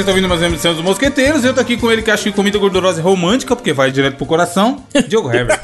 Vocês estão ouvindo mais uma edição dos Mosqueteiros. Eu tô aqui com ele que acha que comida gordurosa é romântica, porque vai direto pro coração. Diogo Herbert.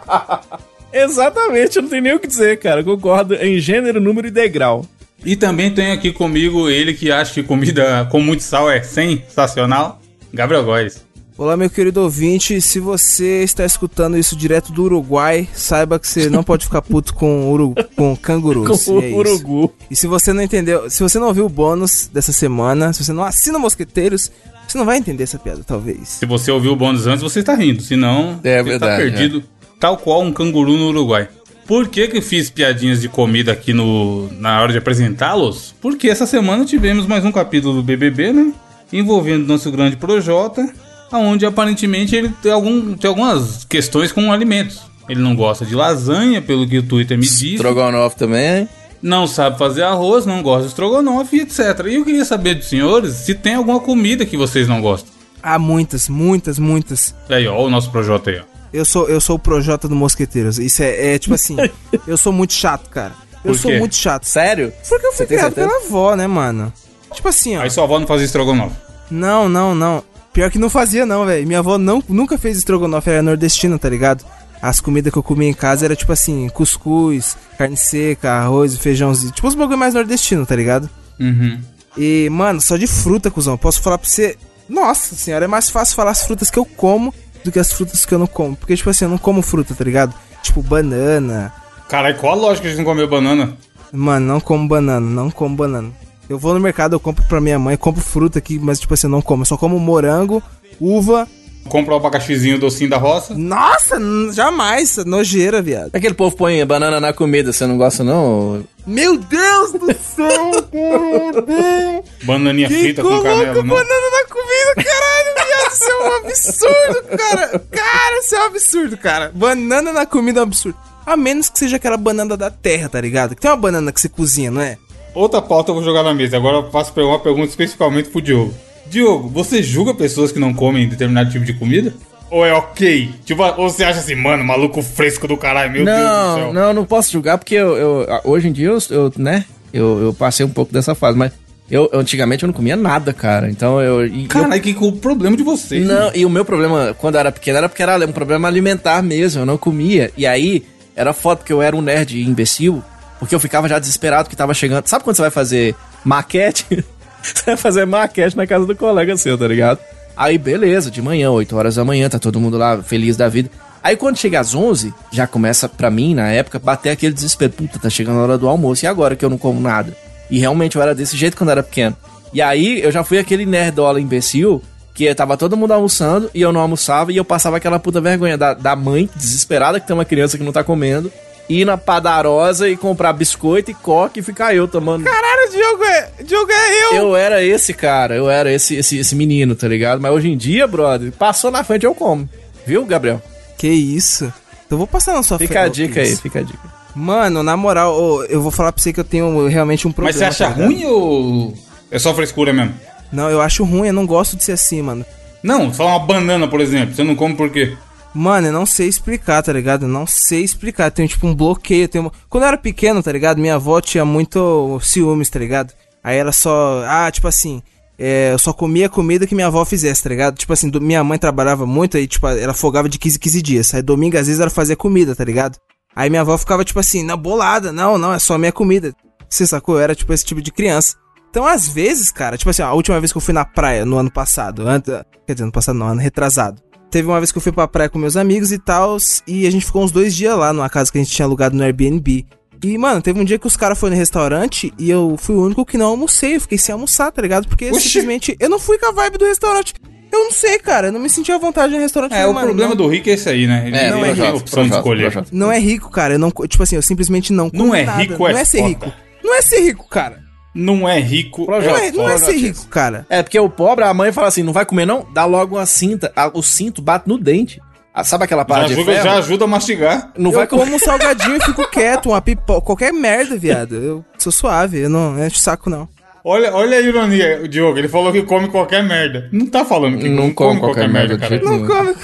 Exatamente, eu não tenho nem o que dizer, cara. Concordo em gênero, número e degrau. E também tem aqui comigo ele que acha que comida com muito sal é sensacional, Gabriel Góes. Olá, meu querido ouvinte. Se você está escutando isso direto do Uruguai, saiba que você não pode ficar puto com, uru, com cangurus. Com e é o urugu. E se você não entendeu, se você não ouviu o bônus dessa semana, se você não assina Mosqueteiros, você não vai entender essa piada, talvez. Se você ouviu o bônus antes, você está rindo. Se não, É você verdade, tá perdido, tal qual um canguru no Uruguai. Por que que eu fiz piadinhas de comida aqui no, na hora de apresentá-los? Porque essa semana tivemos mais um capítulo do BBB, né? Envolvendo nosso grande Projota, onde aparentemente ele tem, algum, tem algumas questões com alimentos. Ele não gosta de lasanha, pelo que o Twitter me disse. Strogonoff também. não sabe fazer arroz, não gosta de estrogonofe, etc. E eu queria saber dos senhores se tem alguma comida que vocês não gostam. Há muitas, muitas, muitas. Aí, ó, o nosso Projota aí, ó. Eu sou, eu sou o Projota do Mosqueteiros. Isso é, é tipo assim, eu sou muito chato, cara. Eu sou muito chato. Sério? Porque eu fui Você criado pela avó, né, mano? Tipo assim, ó. Aí sua avó não fazia estrogonofe. Não, não, não. Pior que não fazia, não, velho. Minha avó não, nunca fez estrogonofe, era nordestina, tá ligado? As comidas que eu comia em casa era tipo assim, cuscuz, carne seca, arroz, feijãozinho. Tipo os bagulho mais nordestino, tá ligado? Uhum. E, mano, só de fruta, cuzão. Posso falar pra você. Nossa senhora, é mais fácil falar as frutas que eu como do que as frutas que eu não como. Porque, tipo assim, eu não como fruta, tá ligado? Tipo, banana. Caralho, qual a lógica de não comer banana? Mano, não como banana, não como banana. Eu vou no mercado, eu compro pra minha mãe, compro fruta aqui, mas, tipo assim, eu não como. Eu só como morango, uva. Compra o abacaxizinho docinho da roça. Nossa, jamais, nojeira, viado. Aquele povo põe banana na comida, você não gosta não? Meu Deus do céu, meu Deus. Bananinha Quem frita com canela, não? banana na comida, caralho, viado? Isso é um absurdo, cara. Cara, isso é um absurdo, cara. Banana na comida é um absurdo. A menos que seja aquela banana da terra, tá ligado? Que tem uma banana que você cozinha, não é? Outra pauta eu vou jogar na mesa. Agora eu faço uma pergunta especificamente pro Diogo. Diogo, você julga pessoas que não comem determinado tipo de comida? Ou é ok? Tipo, ou você acha assim, mano, maluco fresco do caralho, meu Deus do não, céu. não, não posso julgar porque eu, eu- hoje em dia eu, eu, né, eu, eu passei um pouco dessa fase, mas eu antigamente eu não comia nada, cara. Então eu eu Caralho, que que é o problema de vocês? Não, e o meu problema, quando eu era pequeno, era porque era um problema alimentar mesmo, eu não comia. E aí, era foda porque eu era um nerd imbecil, porque eu ficava já desesperado que tava chegando. Sabe quando você vai fazer maquete? você vai fazer maquete na casa do colega seu, tá ligado? Aí, beleza, de manhã, 8 horas da manhã, tá todo mundo lá feliz da vida. Aí quando chega às 11, já começa pra mim, na época, bater aquele desespero. Puta, tá chegando a hora do almoço, e agora que eu não como nada? E realmente eu era desse jeito quando eu era pequeno. E aí eu já fui aquele nerdola imbecil que tava todo mundo almoçando e eu não almoçava e eu passava aquela puta vergonha da, da mãe desesperada que tem uma criança que não tá comendo, ir na padarosa e comprar biscoito e coque e ficar eu tomando. Caralho, Diogo é, Diogo é eu. Eu era esse cara, eu era esse, esse, esse menino, tá ligado? Mas hoje em dia, brother, passou na frente eu como. Viu, Gabriel? Que isso? Então eu vou passar na sua Fica frente, a dica aí, fica a dica. Mano, na moral, eu vou falar pra você que eu tenho realmente um problema. Mas você acha tá ligado? ruim ou é só frescura mesmo? Não, eu acho ruim, eu não gosto de ser assim, mano. Não, só uma banana, por exemplo. Você não come por quê? Mano, eu não sei explicar, tá ligado? Eu não sei explicar. Tenho tipo um bloqueio. Tenho... Quando eu era pequeno, tá ligado? Minha avó tinha muito ciúmes, tá ligado? Aí ela só. Ah, tipo assim. é, eu só comia comida que minha avó fizesse, tá ligado? Tipo assim, do- minha mãe trabalhava muito, aí, tipo, ela folgava de 15 em 15 dias. Aí domingo, às vezes, ela fazia comida, tá ligado? Aí minha avó ficava, tipo assim, na bolada. Não, não, é só minha comida. Você sacou? Eu era, tipo, esse tipo de criança. Então, às vezes, cara, tipo assim, a última vez que eu fui na praia no ano passado, antes, quer dizer, ano passado não, ano retrasado. Teve uma vez que eu fui pra praia com meus amigos e tal, e a gente ficou uns dois dias lá numa casa que a gente tinha alugado no Airbnb. E, mano, teve um dia que os caras foram no restaurante e eu fui o único que não almocei. Eu fiquei sem almoçar, tá ligado? Porque Oxi. simplesmente eu não fui com a vibe do restaurante. Eu não sei, cara, eu não me senti à vontade no restaurante. É, o mano, problema não, do rico é esse aí, né? Ele É, não Projota, tem opção de escolher. Não é rico, cara. Eu não, tipo assim, eu simplesmente não Não é nada. rico, não é é ser foda. rico. Não é ser rico, cara. Não é rico. Projota. Não é, não é ser rico, cara. É, porque o pobre, a mãe fala assim, não vai comer não? Dá logo uma cinta, a- o cinto bate no dente. Ah, sabe aquela Já parte de ajuda, ferro? já ajuda a mastigar. Não eu vai comer. como um salgadinho e fico quieto, uma pipoca, qualquer merda, viado. Eu sou suave, eu não encho o saco, não. Olha, olha a ironia, o Diogo. Ele falou que come qualquer merda. Não tá falando que Não come qualquer merda de cara. Não Não. come.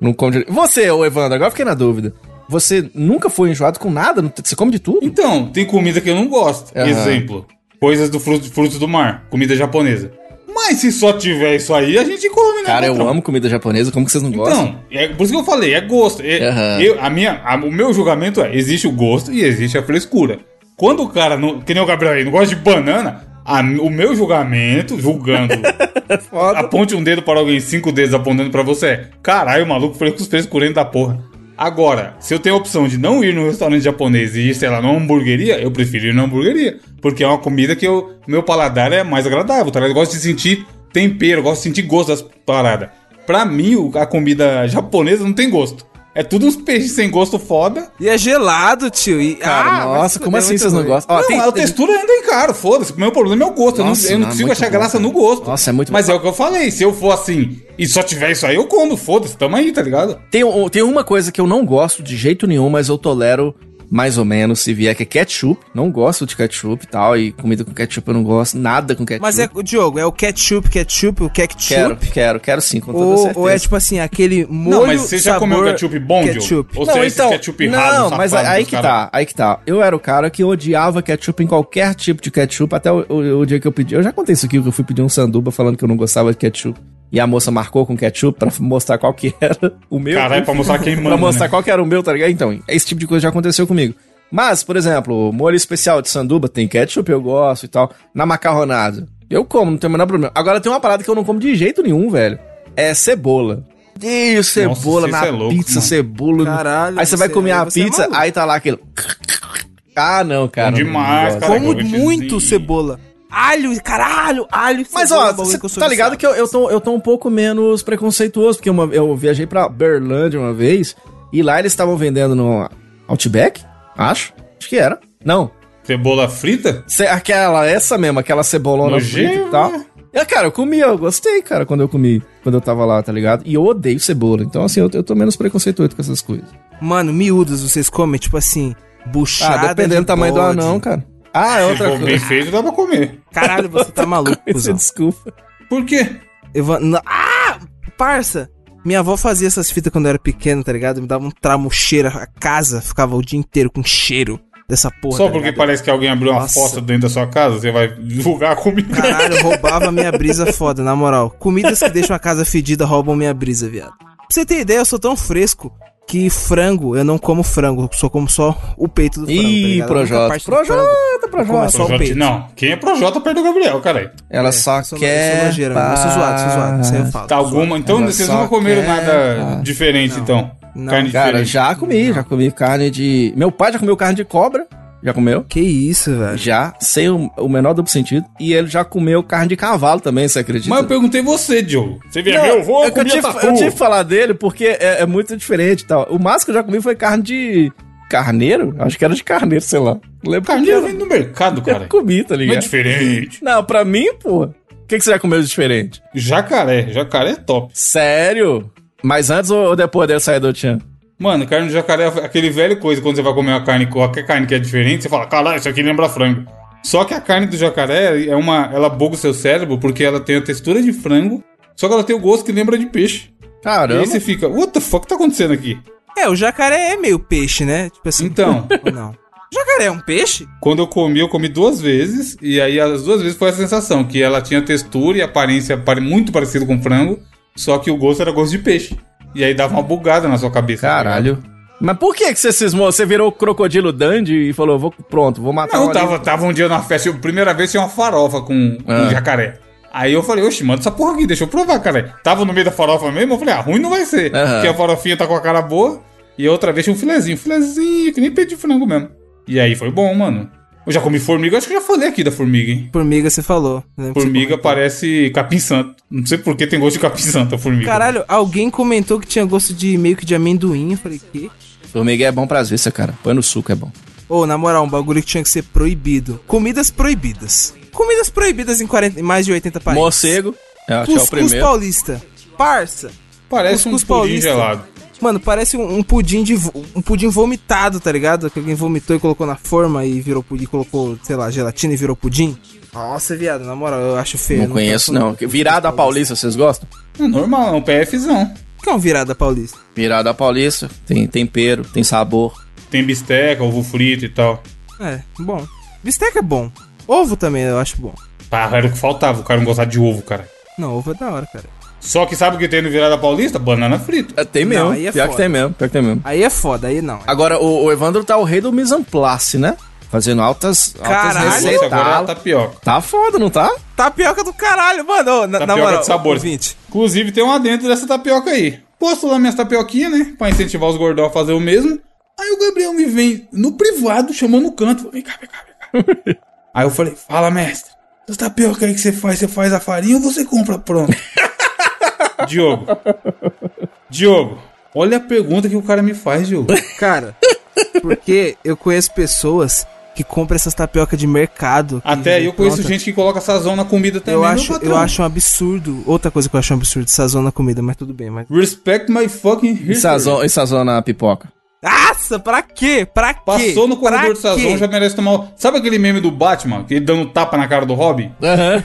Não come direito. Você, ô Evandro, agora eu fiquei na dúvida. Você nunca foi enjoado com nada? Não- Você come de tudo? Então, tem comida que eu não gosto. Aham. Exemplo. Coisas do fruto, frutos do mar. Comida japonesa. Mas se só tiver isso aí, a gente come, né? Cara, eu amo comida japonesa, como que vocês não gostam? Então, é por isso que eu falei, é gosto. É- Aham. eu- a minha, a- o meu julgamento é, existe o gosto e existe a frescura. Quando o cara, não, que nem o Gabriel aí, não gosta de banana, a- o meu julgamento, julgando, aponte um dedo para alguém, cinco dedos apontando pra você, é, caralho, o maluco fresco frescurento da porra. Agora, se eu tenho a opção de não ir no restaurante japonês e ir, sei lá, numa hamburgueria, eu prefiro ir na hamburgueria. Porque é uma comida que eu, meu paladar é mais agradável, tá? Eu gosto de sentir tempero, eu gosto de sentir gosto das paradas. Pra mim, a comida japonesa não tem gosto. É tudo uns peixes sem gosto foda. E é gelado, tio. E, Cara, Ah, nossa, como fuder, assim vocês não gostam? Ó, não, tem- a tem- textura ainda é encaro, foda-se. O meu problema é o gosto. Eu não- Nossa, eu não, não, é consigo achar bom, graça cara. no gosto. Nossa, é muito Mas bom. é o que eu falei. Se eu for assim e só tiver isso aí, eu como. Foda-se, tamo aí, tá ligado? Tem, tem uma coisa que eu não gosto de jeito nenhum, mas eu tolero mais ou menos se vier, que é ketchup. Não gosto de ketchup e tal, e comida com ketchup eu não gosto, nada com ketchup. Mas é, o Diogo, é o ketchup, ketchup, o ketchup? Quero, quero, quero sim, com toda Ou, certeza. ou é tipo assim, aquele molho não, mas você já comeu sabor ketchup bom, Diogo? ketchup. Ou não, seja, esse então, ketchup ralo, não, mas aí que tá, aí que tá. Eu era o cara que odiava ketchup em qualquer tipo de ketchup, até o, o- o dia que eu pedi. Eu já contei isso aqui, que eu fui pedir um sanduba falando que eu não gostava de ketchup. E a moça marcou com ketchup pra mostrar qual que era o meu. Caralho, pra mostrar quem manda, pra mostrar né? qual que era o meu, tá ligado? Então, esse tipo de coisa já aconteceu comigo. Mas, por exemplo, molho especial de sanduba tem ketchup, eu gosto e tal. Na macarronada, eu como, não tem o menor problema. Agora tem uma parada que eu não como de jeito nenhum, velho. É cebola. Ih, cebola isso na é louco, pizza, mano. cebola. Caralho, Aí você vai comer a você é pizza, maluco. aí tá lá aquele. Ah, não, cara. Bom não demais, gosto. cara. Como Caraca, muito cebola. Alho, caralho, alho. Mas cebola, ó, é bagulho você tá ligado que eu, eu, tô, eu tô um pouco menos preconceituoso, porque uma- eu viajei pra Berlândia uma vez, e lá eles estavam vendendo no Outback, acho. Acho que era. Não. Cebola frita? Ce- aquela, essa mesmo, aquela cebolona Nojento, frita e tal. É, cara, eu comi, eu gostei, cara, quando eu comi, quando eu tava lá, tá ligado? E eu odeio cebola, então assim, eu, eu tô menos preconceituoso com essas coisas. Mano, miúdos vocês comem, tipo assim, buchada Ah, dependendo de do tamanho do bode. anão, cara. Ah, é Se outra for bem feito, dá pra comer. Caralho, você tá maluco, Você cuzão. desculpa. Por quê? Eu vou... na- Ah! Parça! Minha avó fazia essas fitas quando eu era pequeno, tá ligado? Me dava um tramo cheiro, a casa ficava o dia inteiro com cheiro dessa porra. Só tá porque ligado? parece que alguém abriu uma Nossa. fossa dentro da sua casa, você vai julgar a comida. Caralho, roubava minha brisa foda, na moral. Comidas que deixam a casa fedida roubam minha brisa, viado. Pra você ter ideia, eu sou tão fresco que frango, eu não como frango, eu só como só o peito do frango. tá Ih, única Projota. Projota, Projota. só o peito. não, quem é Projota perto do Gabriel, caralho. Ela É, só sou, quer. Eu sou zoado, sou zoado. Isso aí eu falo. Tá alguma. Então Ela vocês nunca comeram quer- nada diferente, então. Não. Carne Cara, diferente. já comi, já comi carne de. Meu pai já comeu carne de cobra. Já comeu? Que isso, velho. Já, sem o, o menor duplo sentido. E ele já comeu carne de cavalo também, você acredita? Mas eu perguntei você, Diogo. Você Não, meu avô, é que eu, tive, eu tive que falar dele porque é, é muito diferente e tal. O máximo que eu já comi foi carne de carneiro. Acho que era de carneiro, sei lá. Não lembro Carneiro que vem no mercado, cara. Eu comi, tá Não é ligado? diferente. Não, pra mim, pô. O que, que você já comeu de diferente? Jacaré. Jacaré é top. Sério? Mas antes ou ou depois dele sair do Tchan? Mano, carne de jacaré é aquele velho coisa. Quando você vai comer uma carne, qualquer carne que é diferente, você fala, caralho, isso aqui lembra frango. Só que a carne do jacaré é uma. Ela buga o seu cérebro porque ela tem a textura de frango, só que ela tem o gosto que lembra de peixe. E Caramba. aí você fica, what the fuck tá acontecendo aqui? É, o jacaré é meio peixe, né? Tipo assim. Então. não? Jacaré é um peixe? Quando eu comi, eu comi duas vezes, e aí as duas vezes foi a sensação, que ela tinha textura e aparência muito parecida com frango, só que o gosto era gosto de peixe. E aí dava uma bugada na sua cabeça. tá? Caralho. Mas por que, que você cismou? Você virou o crocodilo Dandy e falou, vou, pronto, vou matar Não, um tava, tava um dia na festa, eu- primeira vez tinha uma farofa com, com Ah. jacaré. Aí eu falei, oxe, manda essa porra aqui, deixa eu provar, cara. Tava no meio da farofa mesmo, eu falei, ah, ruim não vai ser. Aham. Porque a farofinha tá com a cara boa, e outra vez tinha um filezinho, filezinho, que nem peito de frango mesmo. E aí foi bom, mano. Eu já comi formiga, acho que eu já falei aqui da formiga, hein. Formiga, você falou. Você Formiga comentou. parece capim santo. Não sei por que tem gosto de capim santo a formiga. Caralho, alguém comentou que tinha gosto de meio que de amendoim. Eu falei, que? Formiga é bom pra vísceras, cara. Põe no suco, é bom. Ô, na moral, um bagulho que tinha que ser proibido. Comidas proibidas. Comidas proibidas em, 40, em mais de 80 países. Morcego. É o Cuscuz primeiro. paulista. Parça. Parece um Cuscuz pudim paulista. gelado. Mano, parece um, um pudim de um pudim vomitado, tá ligado? Que alguém vomitou e colocou na forma e virou pudim, colocou, sei lá, gelatina e virou pudim. Nossa, viado, na moral, eu acho feio. Não conheço, não. Virada paulista, vocês gostam? É normal, é um PFzão. O que é um virada paulista? Virada paulista. Tem tempero, tem sabor. Tem bisteca, ovo frito e tal. É, bom. Bisteca é bom. Ovo também eu acho bom. Pá, era o que faltava, o cara não gostar de ovo, cara. Não, ovo é da hora, cara. Só que sabe o que tem no Virada Paulista? Banana frita. É, Tem Não, mesmo. aí é pior foda. que tem mesmo. Pior que tem mesmo. Aí é foda, aí não. Agora, o, o Evandro tá o rei do mise en place, né? Fazendo altas, altas Caralho. Receitas. agora é a Tá, tapioca. tá foda, não tá? Tapioca do caralho, mano. Ô, Na, na Tapioca moral, de sabores. ouvinte. Inclusive tem uma dentro dessa tapioca aí. Posto lá minhas tapioquinhas, né? Pra incentivar os gordão a fazer o mesmo. Aí o Gabriel me vem no privado, chamou no canto. Vem cá, vem cá, vem cá. aí eu falei, fala mestre. Essa tapioca aí que você faz, você faz a farinha ou você compra pronto? Diogo. Diogo. Olha a pergunta que o cara me faz, Diogo. Cara, porque eu conheço pessoas que compram essas tapioca de mercado. Até eu conheço pronta. gente que coloca sazão na comida também. Eu acho, eu acho um absurdo. Outra coisa que eu acho um absurdo, sazão na comida, mas tudo bem. Mas... Respect my fucking E history. sazon, e sazona a pipoca. Nossa, pra quê? Pra quê? Passou no corredor Pra de sazão, quê? já merece tomar. o- Sabe aquele meme do Batman? Que ele dando tapa na cara do Robin? Aham.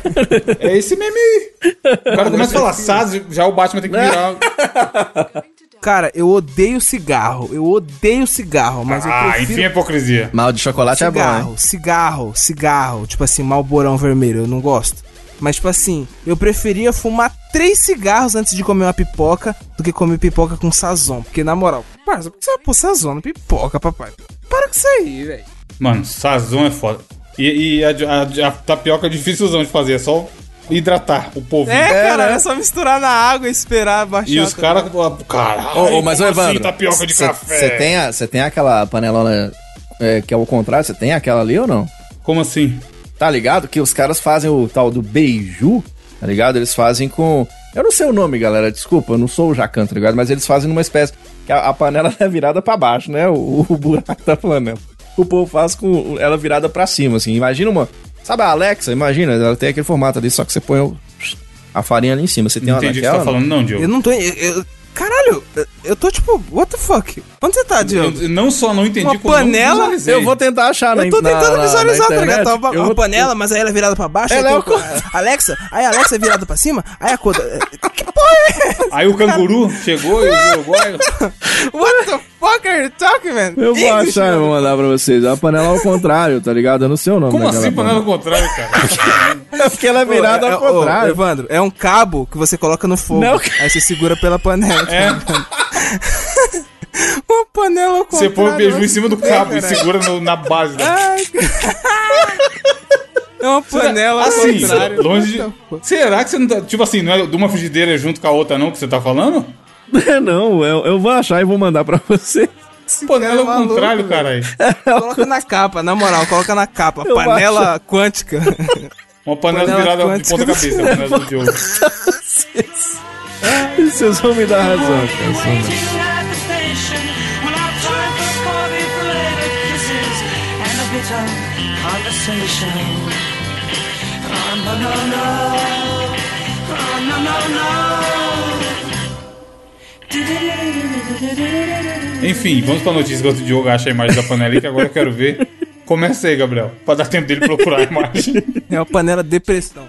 É esse meme aí. O cara começa a falar Saz, já o Batman tem que virar. Cara, eu odeio cigarro. Eu odeio cigarro, mas eu ah, prefiro enfim, a hipocrisia. Mal de chocolate é bom, cigarro, cigarro, cigarro. Tipo assim, malborão vermelho, eu não gosto. Mas, tipo assim, eu preferia fumar três cigarros antes de comer uma pipoca do que comer pipoca com sazon. Porque, na moral, parça, por que você vai pôr sazon na pipoca, papai? Para com isso aí, velho. Mano, sazão é foda. E, e a, a- a tapioca é dificilzão de fazer, é só hidratar o povo. É, cara, né? é só misturar na água e esperar baixar. E os caras. Caralho, Ô, ô, mas, como assim, Evandro, tapioca de café. Você tem, a- cê tem aquela panelona é, que é o contrário? Você tem aquela ali ou não? Como assim? Tá ligado? Que os caras fazem o tal do beiju, tá ligado? Eles fazem com. Eu não sei o nome, galera, desculpa, eu não sou o Jacan, tá ligado? Mas eles fazem numa espécie. Que a, a panela é virada pra baixo, né? O, o buraco da panela. O povo faz com ela virada pra cima, assim. Imagina uma. Sabe a Alexa? Imagina, ela tem aquele formato ali, só que você põe o- a farinha ali em cima. Você tem Não uma entendi o que você tá falando, não, Diogo. Eu não tô. eu- eu- caralho, eu- eu tô tipo, what the fuck? Onde você tá, Diogo? Eu não só não entendi Uma como panela? Eu vou tentar achar na Eu tô na- tentando na- visualizar, na tá ligado? internet. Tá uma, Eu uma vou- panela, mas aí ela é virada pra baixo. Ela aí é o Alexa, aí a Alexa é virada pra cima, aí a coisa. Que porra é essa? Aí o canguru chegou e jogou. What the you talking, man? Eu vou English, achar e mano. vou mandar pra vocês. A panela ao contrário, tá ligado? Eu não sei o nome Como assim, panela ao contrário, cara? É porque ela é virada Ô, ao é- ô, contrário. Evandro, é um cabo que você coloca no fogo. Não. Aí você segura pela panela. tá É. Uma panela ao Você põe o contrário, beiju em cima do cabo e segura no- na base. né? Ai, É uma panela ao assim, contrário. longe de... Será que você não tá... Tipo assim, não é de uma frigideira junto com a outra não que você tá falando? É, não, eu, eu vou achar e vou mandar pra você. Panela ao é maluco, contrário, velho. caralho. Coloca na capa, na moral, coloca na capa. Eu panela quântica. Uma panela, Panela virada de quântica ponta do cabeça, panela do Diogo. Vocês vão me dar razão, cara. Conversation. Oh, no, no, no. Oh, no, no, no. Enfim, vamos pra notícia enquanto o Diogo acha a imagem da panela aí, que agora eu quero ver. Começa aí, Gabriel, pra dar tempo dele procurar a imagem. É uma panela depressão.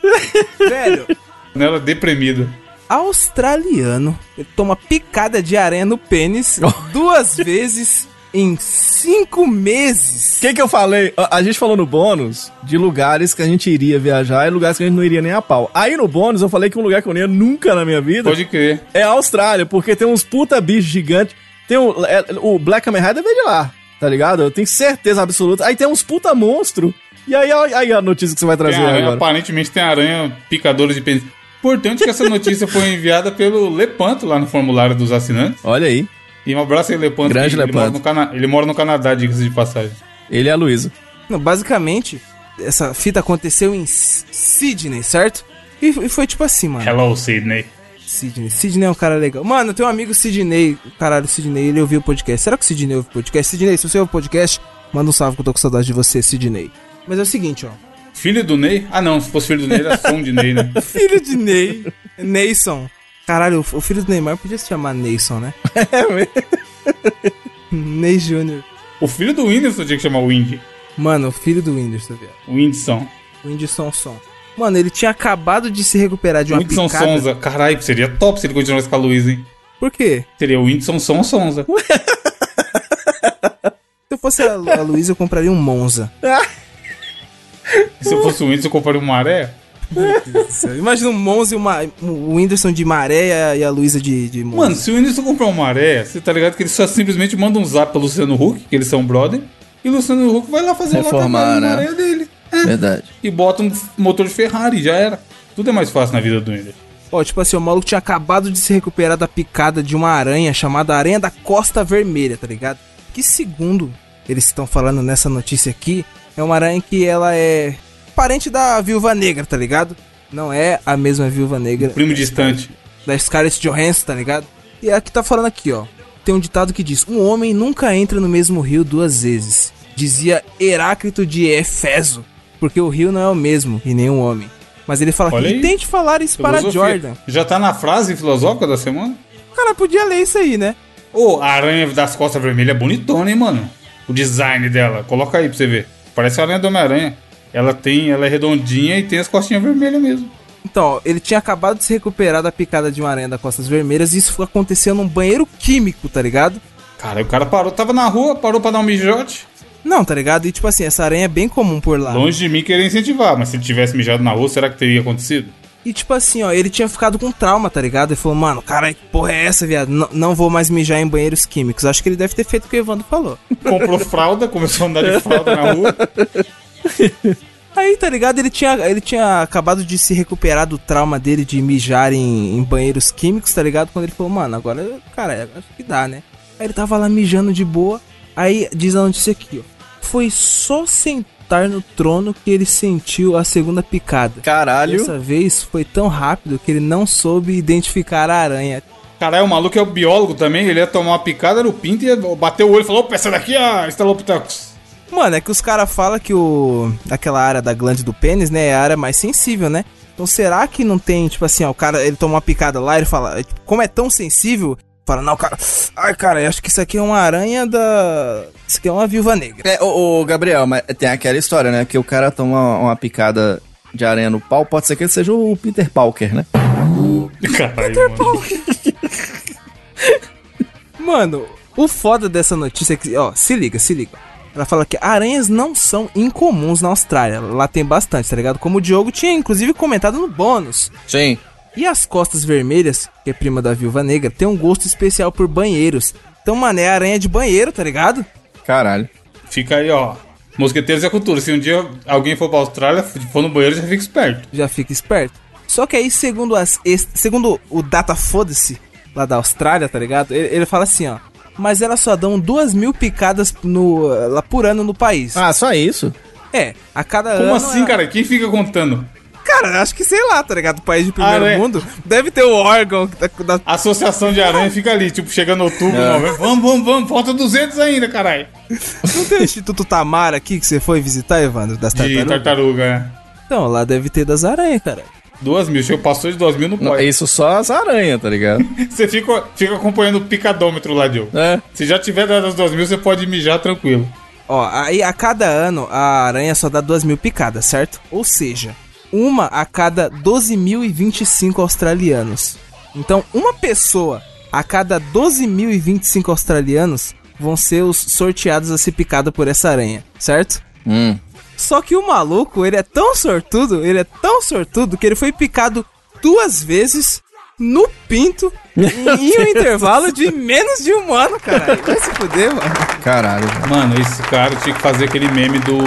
Velho, Panela deprimida. australiano ele toma picada de aranha no pênis duas vezes em cinco meses. O que, que eu falei? A, a gente falou no bônus de lugares que a gente iria viajar e lugares que a gente não iria nem a pau. Aí no bônus eu falei que um lugar que eu não ia nunca na minha vida Pode crer. é a Austrália, porque tem uns puta bichos gigantes. Tem o, é, o Black Kamen Rider veio de lá, tá ligado? Eu tenho certeza absoluta. Aí tem uns puta monstro. E aí, aí, aí a notícia que você vai Tem trazer aranha, agora. aparentemente tem aranha picadora de pênis. Importante que essa notícia foi enviada pelo Lepanto lá no formulário dos assinantes. Olha aí, E um abraço aí, Lepanto. Grande ele, Lepanto. mora no Cana... ele mora no Canadá, diga-se de passagem. ele é a Luísa. Basicamente, essa fita aconteceu em Sydney, certo? E, e foi tipo assim, mano. Hello, Sydney. Sidney. Sidney é um cara legal. Mano, eu tenho um amigo Sidney. Caralho, Sidney, ele ouviu o podcast. Será que o Sidney ouve o podcast? Sidney, se você ouve o podcast, manda um salve que eu tô com saudade de você, Sidney. Mas é o seguinte, ó. Filho do Ney? Ah, não. Se fosse filho do Ney, era som de Ney, né? Filho de Ney. Neyson. Caralho, o filho do Neymar podia se chamar Neyson, né? É mesmo? Ney Jr. O filho do Whindersson tinha que chamar o Windy. Mano, o filho do Whindersson, viado. O Whindersson. O Whindersson Son. Mano, ele tinha acabado de se recuperar de uma Whindersson picada. Sonza. Caralho, seria top se ele continuasse com a Luísa, hein? Por quê? Seria o Whindersson Son Sonza. Se eu fosse a, a Luísa, eu compraria um Monza. Se eu fosse o Whindersson, eu compraria uma maré? Imagina o Monza e uma, o Whindersson de maré e a, Luísa de, de Monza. Mano, se o Whindersson comprar uma maré, você tá ligado que ele só simplesmente manda um zap pra Luciano Huck, que eles são brother, e o Luciano Huck vai lá fazer Reformar, lá né? maré dele. É. Verdade. E bota um motor de Ferrari, já era. Tudo é mais fácil na vida do Whindersson. Ó, tipo assim, o maluco tinha acabado de se recuperar da picada de uma aranha chamada Aranha da Costa Vermelha, tá ligado? Que segundo eles estão falando nessa notícia aqui, é uma aranha que ela é parente da Viúva Negra, tá ligado? Não é a mesma Viúva Negra Primo distante. da Scarlett Johansson, tá ligado? E aqui tá falando aqui, ó. Tem um ditado que diz: Um homem nunca entra no mesmo rio duas vezes. Dizia Heráclito de Efeso, porque o rio não é o mesmo e nem o homem. Mas ele fala Olha que aí. tente falar isso para Filosofia. Jordan. Já tá na frase filosófica da semana? O cara podia ler isso aí, né? Ô, a aranha das costas vermelhas é bonitona, hein, mano? O design dela. Coloca aí pra você ver. Parece a aranha do Homem-Aranha. Ela tem, ela é redondinha e tem as costinhas vermelhas mesmo. Então, ele tinha acabado de se recuperar da picada de uma aranha da Costas Vermelhas e isso aconteceu num banheiro químico, tá ligado? Cara, o cara parou, tava na rua, parou pra dar um mijote. Não, tá ligado? E tipo assim, essa aranha é bem comum por lá. Longe de mim querer incentivar, mas se ele tivesse mijado na rua, será que teria acontecido? E tipo assim, ó, ele tinha ficado com trauma, tá ligado? Ele falou, mano, cara, que porra é essa, viado? N- não vou mais mijar em banheiros químicos. Acho que ele deve ter feito o que o Evandro falou. Comprou fralda, começou a andar de fralda na rua. Aí, tá ligado? Ele tinha, ele tinha acabado de se recuperar do trauma dele de mijar em, em banheiros químicos, tá ligado? Quando ele falou, mano, agora, cara, acho que dá, né? Aí ele tava lá mijando de boa. Aí diz a notícia aqui, ó. Foi só sentar no trono que ele sentiu a segunda picada. Caralho. Dessa vez foi tão rápido que ele não soube identificar a aranha. Caralho, o maluco é o biólogo também, ele ia tomar uma picada no pinto e ia bater o olho e falou, opa, essa daqui é a Stalopithecus. Mano, é que os caras falam que o. aquela área da glande do pênis, né, é a área mais sensível, né? Então será que não tem, tipo assim, ó, o cara, ele toma uma picada lá, ele fala, é, tipo, como é tão sensível, fala, não, cara, ai, cara, eu acho que isso aqui é uma aranha da. Isso aqui é uma viúva negra. É, ô, ô, Gabriel, mas tem aquela história, né? Que o cara toma uma, uma picada de aranha no pau, pode ser que ele seja o Peter Parker, né? Caralho, mano. Mano, o foda dessa notícia é que, ó, se liga, se liga. Ela fala que aranhas não são incomuns na Austrália. Lá tem bastante, tá ligado? Como o Diogo tinha inclusive comentado no bônus. Sim. E as costas vermelhas, que é prima da viúva negra, tem um gosto especial por banheiros. Então, mano, é aranha de banheiro, tá ligado? Caralho. Fica aí, ó. Mosqueteiros é cultura. Se um dia alguém for pra Austrália, for no banheiro, já fica esperto. Já fica esperto. Só que aí, segundo, as, segundo o Data Foda-se, lá da Austrália, tá ligado? Ele, ele fala assim, ó. Mas elas só dão duas mil picadas no, lá por ano no país. Ah, só isso? É, a cada ano. Como assim, é- cara? Quem fica contando? Cara, acho que sei lá, tá ligado? País de primeiro Aranha. mundo. Deve ter o órgão da, da A Associação de Aranha fica ali, tipo, chegando outubro, novembro. Vamos, vamos, vamos. Falta 200 ainda, caralho. Não tem o Instituto Tamara aqui que você foi visitar, Evandro? Das De tartarugas? tartaruga, é. Então, lá deve ter das aranhas, cara. Duas mil. Chegou, passou de duas mil, não Não, pode. isso só as aranhas, tá ligado? Você fica, fica acompanhando o picadômetro lá, Diogo. É. Se já tiver dado as duas mil, você pode mijar tranquilo. Ó, aí a cada ano a aranha só dá duas mil picadas, certo? Ou seja, uma a cada 12.025 australianos. Então, uma pessoa a cada 12.025 australianos vão ser os sorteados a ser picada por essa aranha, certo? Hum. Só que o maluco, ele é tão sortudo, ele é tão sortudo que ele foi picado duas vezes no pinto em, em um intervalo de menos de um ano, cara. Vai se fuder, mano. Caralho. Mano, esse cara tinha que fazer aquele meme do.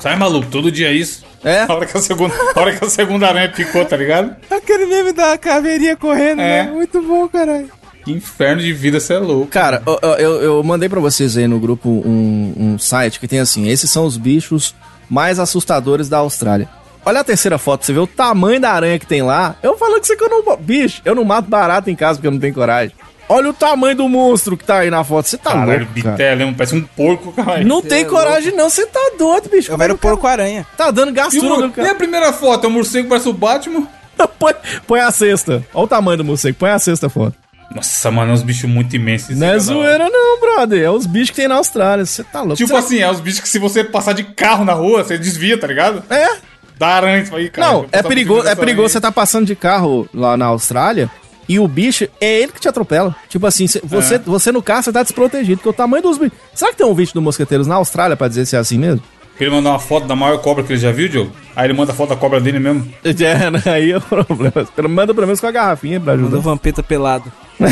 Sai maluco, todo dia é isso. É? A hora que a segunda, a hora que a segunda aranha picou, tá ligado? Aquele meme da caveirinha correndo, É. né? Muito bom, caralho. Que inferno de vida você é louco. Cara, eu, eu, eu mandei pra vocês aí no grupo um, um site que tem assim: esses são os bichos mais assustadores da Austrália. Olha a terceira foto, você vê o tamanho da aranha que tem lá. Eu falando que isso aqui eu não. Bicho, eu não mato barato em casa porque eu não tenho coragem. Olha o tamanho do monstro que tá aí na foto. Você tá Caralho, louco, cara. bitela, hein? parece um porco, caralho. Não tem é coragem, não. Você tá doido, bicho. Eu é era que o cara porco-aranha. Tá dando E, o gastura e cara. a primeira foto? É o morcego parece o Batman? põe, põe a cesta. Olha o tamanho do morcego. Põe a sexta foto. Nossa, mano, é uns bichos muito imensos. Não é hora. zoeira, não, brother. É os bichos que tem na Austrália. Você tá louco. Tipo assim, é os bichos que se você passar de carro na rua, você desvia, tá ligado? É. Dá aranha, "Ih, cara, Não, é por perigoso, é perigoso você aranha." tá passando de carro lá na Austrália e o bicho é ele que te atropela. Tipo assim, cê- você, É. você no carro você tá desprotegido, porque o tamanho dos bichos. Será que tem um vídeo do Mosqueteiros na Austrália pra dizer se é assim mesmo? Que ele mandou uma foto da maior cobra que ele já viu, Diogo. Aí ele manda a foto da cobra dele mesmo. É, né? aí é o problema. Pelo- Manda pelo menos com a garrafinha pra Manda o ajudar. Vampeta pelado.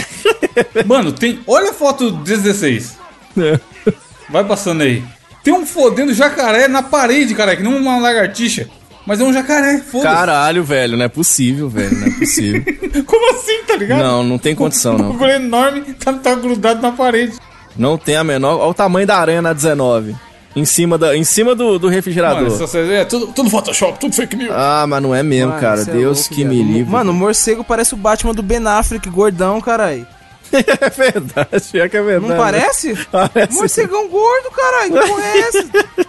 Mano, tem. Olha a foto 16. É. Vai passando aí. Tem um fodendo jacaré na parede, cara, que não é uma lagartixa. Mas é um jacaré, foda-se. Caralho, velho, não é possível, velho, não é possível. Como assim, tá ligado? não, não tem condição, O não. bagulho é enorme, tá, tá grudado na parede. Não tem a menor. Olha o tamanho da aranha na 19. Em cima, da, em cima do, do refrigerador. Mano, isso é tudo, tudo Photoshop, tudo fake news. Ah, mas não é mesmo, Mano, cara. é Deus louco, que viado. me livre. Mano, o morcego parece o Batman do Ben Affleck, gordão, caralho. é verdade, é que é verdade. Não parece? Parece. Morcegão gordo, caralho. Que porra é essa?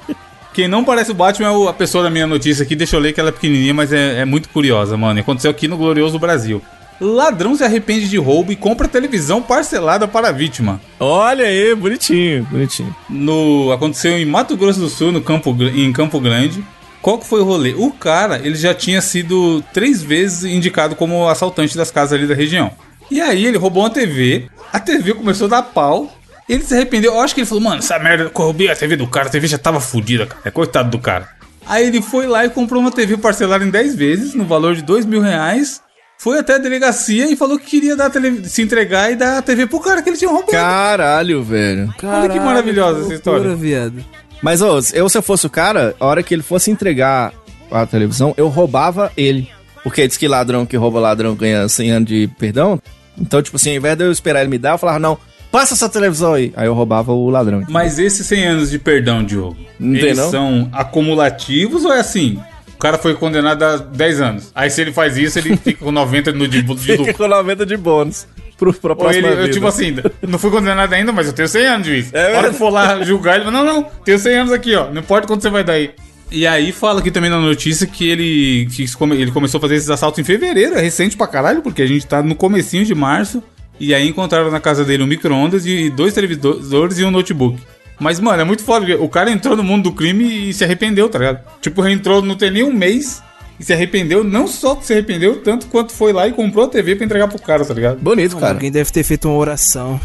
Quem não parece o Batman é o- a pessoa da minha notícia aqui. Deixa eu ler que ela é pequenininha, mas é, é muito curiosa, mano. Aconteceu aqui no glorioso Brasil. Ladrão se arrepende de roubo e compra televisão parcelada para a vítima. Olha aí, bonitinho, bonitinho. No, aconteceu em Mato Grosso do Sul, no Campo, em Campo Grande. Qual que foi o rolê? O cara, ele já tinha sido três vezes indicado como assaltante das casas ali da região. E aí ele roubou uma TV, a TV começou a dar pau, ele se arrependeu. Eu acho que ele falou, mano, essa merda, eu roubei a TV do cara, a TV já tava fodida, cara. É coitado do cara. Aí ele foi lá e comprou uma TV parcelada em 10 vezes, no valor de 2 mil reais. Foi até a delegacia e falou que queria dar tele- se entregar e dar a TV pro cara que ele tinha roubado. Caralho, velho. Olha que maravilhosa essa história. loucura, viado. Mas, ô, eu se eu fosse o cara, a hora que ele fosse entregar a televisão, eu roubava ele. Porque diz que ladrão que rouba ladrão ganha 100 anos de perdão. Então, tipo assim, ao invés de eu esperar ele me dar, eu falava, não, passa essa televisão aí. Aí eu roubava o ladrão. Mas esses 100 anos de perdão, Diogo, Não eles não? são acumulativos ou é assim? O cara foi condenado a 10 anos. Aí se ele faz isso, ele fica com 90 no de, de Fica lucro. com 90 de bônus pro, pra Ou próxima ele, eu, tipo assim, não fui condenado ainda, mas eu tenho 100 anos, juiz. É hora que for lá julgar, ele fala, não, não, tenho 100 anos aqui, ó. Não importa quanto você vai dar aí. E aí fala aqui também na notícia que ele, que ele começou a fazer esses assaltos em fevereiro, é recente pra caralho, porque a gente tá no comecinho de março. E aí encontraram na casa dele um micro-ondas e dois televisores e um notebook. Mas, mano, é muito foda, porque o cara entrou no mundo do crime e se arrependeu, tá ligado? Tipo, entrou não tem nem um mês e se arrependeu, não só se arrependeu, tanto quanto foi lá e comprou a TV pra entregar pro cara, tá ligado? Bonito, cara. Alguém deve ter feito uma oração.